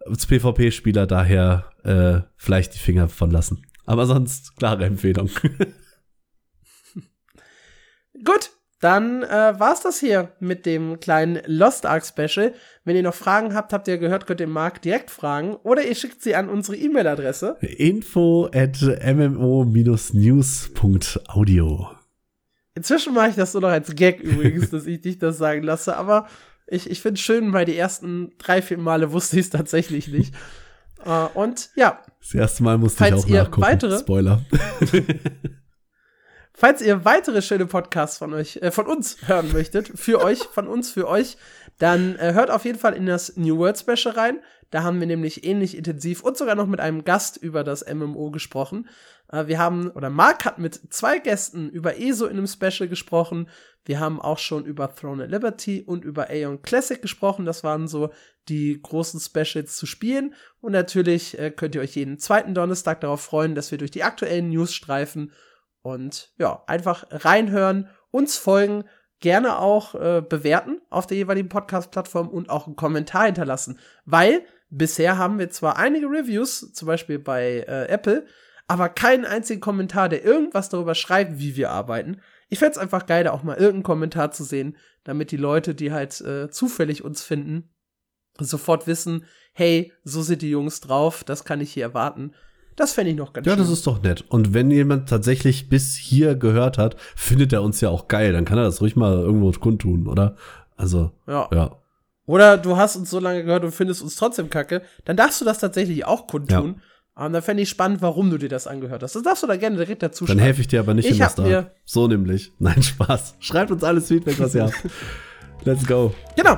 als PvP-Spieler daher äh, vielleicht die Finger von lassen. Aber sonst klare Empfehlung. Gut, dann äh, war's das hier mit dem kleinen Lost Ark Special. Wenn ihr noch Fragen habt, habt ihr gehört, könnt ihr Marc direkt fragen oder ihr schickt sie an unsere E-Mail-Adresse. Info at mmo-news.audio. Inzwischen mache ich das nur noch als Gag übrigens, dass ich dich das sagen lasse, aber ich, ich finde es schön, weil die ersten drei, vier Male wusste ich es tatsächlich nicht. uh, und ja. Das erste Mal musste ich auch nachgucken. Weitere, Spoiler. falls ihr weitere schöne Podcasts von euch, äh, von uns hören möchtet, für euch, von uns, für euch, dann äh, hört auf jeden Fall in das New World Special rein. Da haben wir nämlich ähnlich intensiv und sogar noch mit einem Gast über das MMO gesprochen. Äh, wir haben, oder Mark hat mit zwei Gästen über ESO in einem Special gesprochen. Wir haben auch schon über Throne of Liberty und über Aeon Classic gesprochen. Das waren so die großen Specials zu spielen. Und natürlich äh, könnt ihr euch jeden zweiten Donnerstag darauf freuen, dass wir durch die aktuellen News streifen. Und ja, einfach reinhören, uns folgen, gerne auch äh, bewerten auf der jeweiligen Podcast-Plattform und auch einen Kommentar hinterlassen. Weil bisher haben wir zwar einige Reviews, zum Beispiel bei äh, Apple, aber keinen einzigen Kommentar, der irgendwas darüber schreibt, wie wir arbeiten. Ich fände es einfach geil, da auch mal irgendeinen Kommentar zu sehen, damit die Leute, die halt äh, zufällig uns finden, sofort wissen, hey, so sind die Jungs drauf, das kann ich hier erwarten. Das fände ich noch ganz ja, schön. Ja, das ist doch nett. Und wenn jemand tatsächlich bis hier gehört hat, findet er uns ja auch geil. Dann kann er das ruhig mal irgendwo kundtun, oder? Also, ja. ja. Oder du hast uns so lange gehört und findest uns trotzdem kacke, dann darfst du das tatsächlich auch kundtun. Ja. Und dann fände ich spannend, warum du dir das angehört hast. Das darfst du da gerne direkt dazu schreiben. Dann helfe ich dir aber nicht ich in mir So nämlich. Nein, Spaß. Schreibt uns alles Feedback, was ihr habt. Let's go. Genau.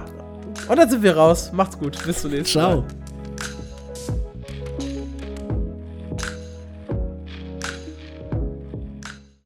Und dann sind wir raus. Macht's gut. Bis zum nächsten. Mal. Ciao.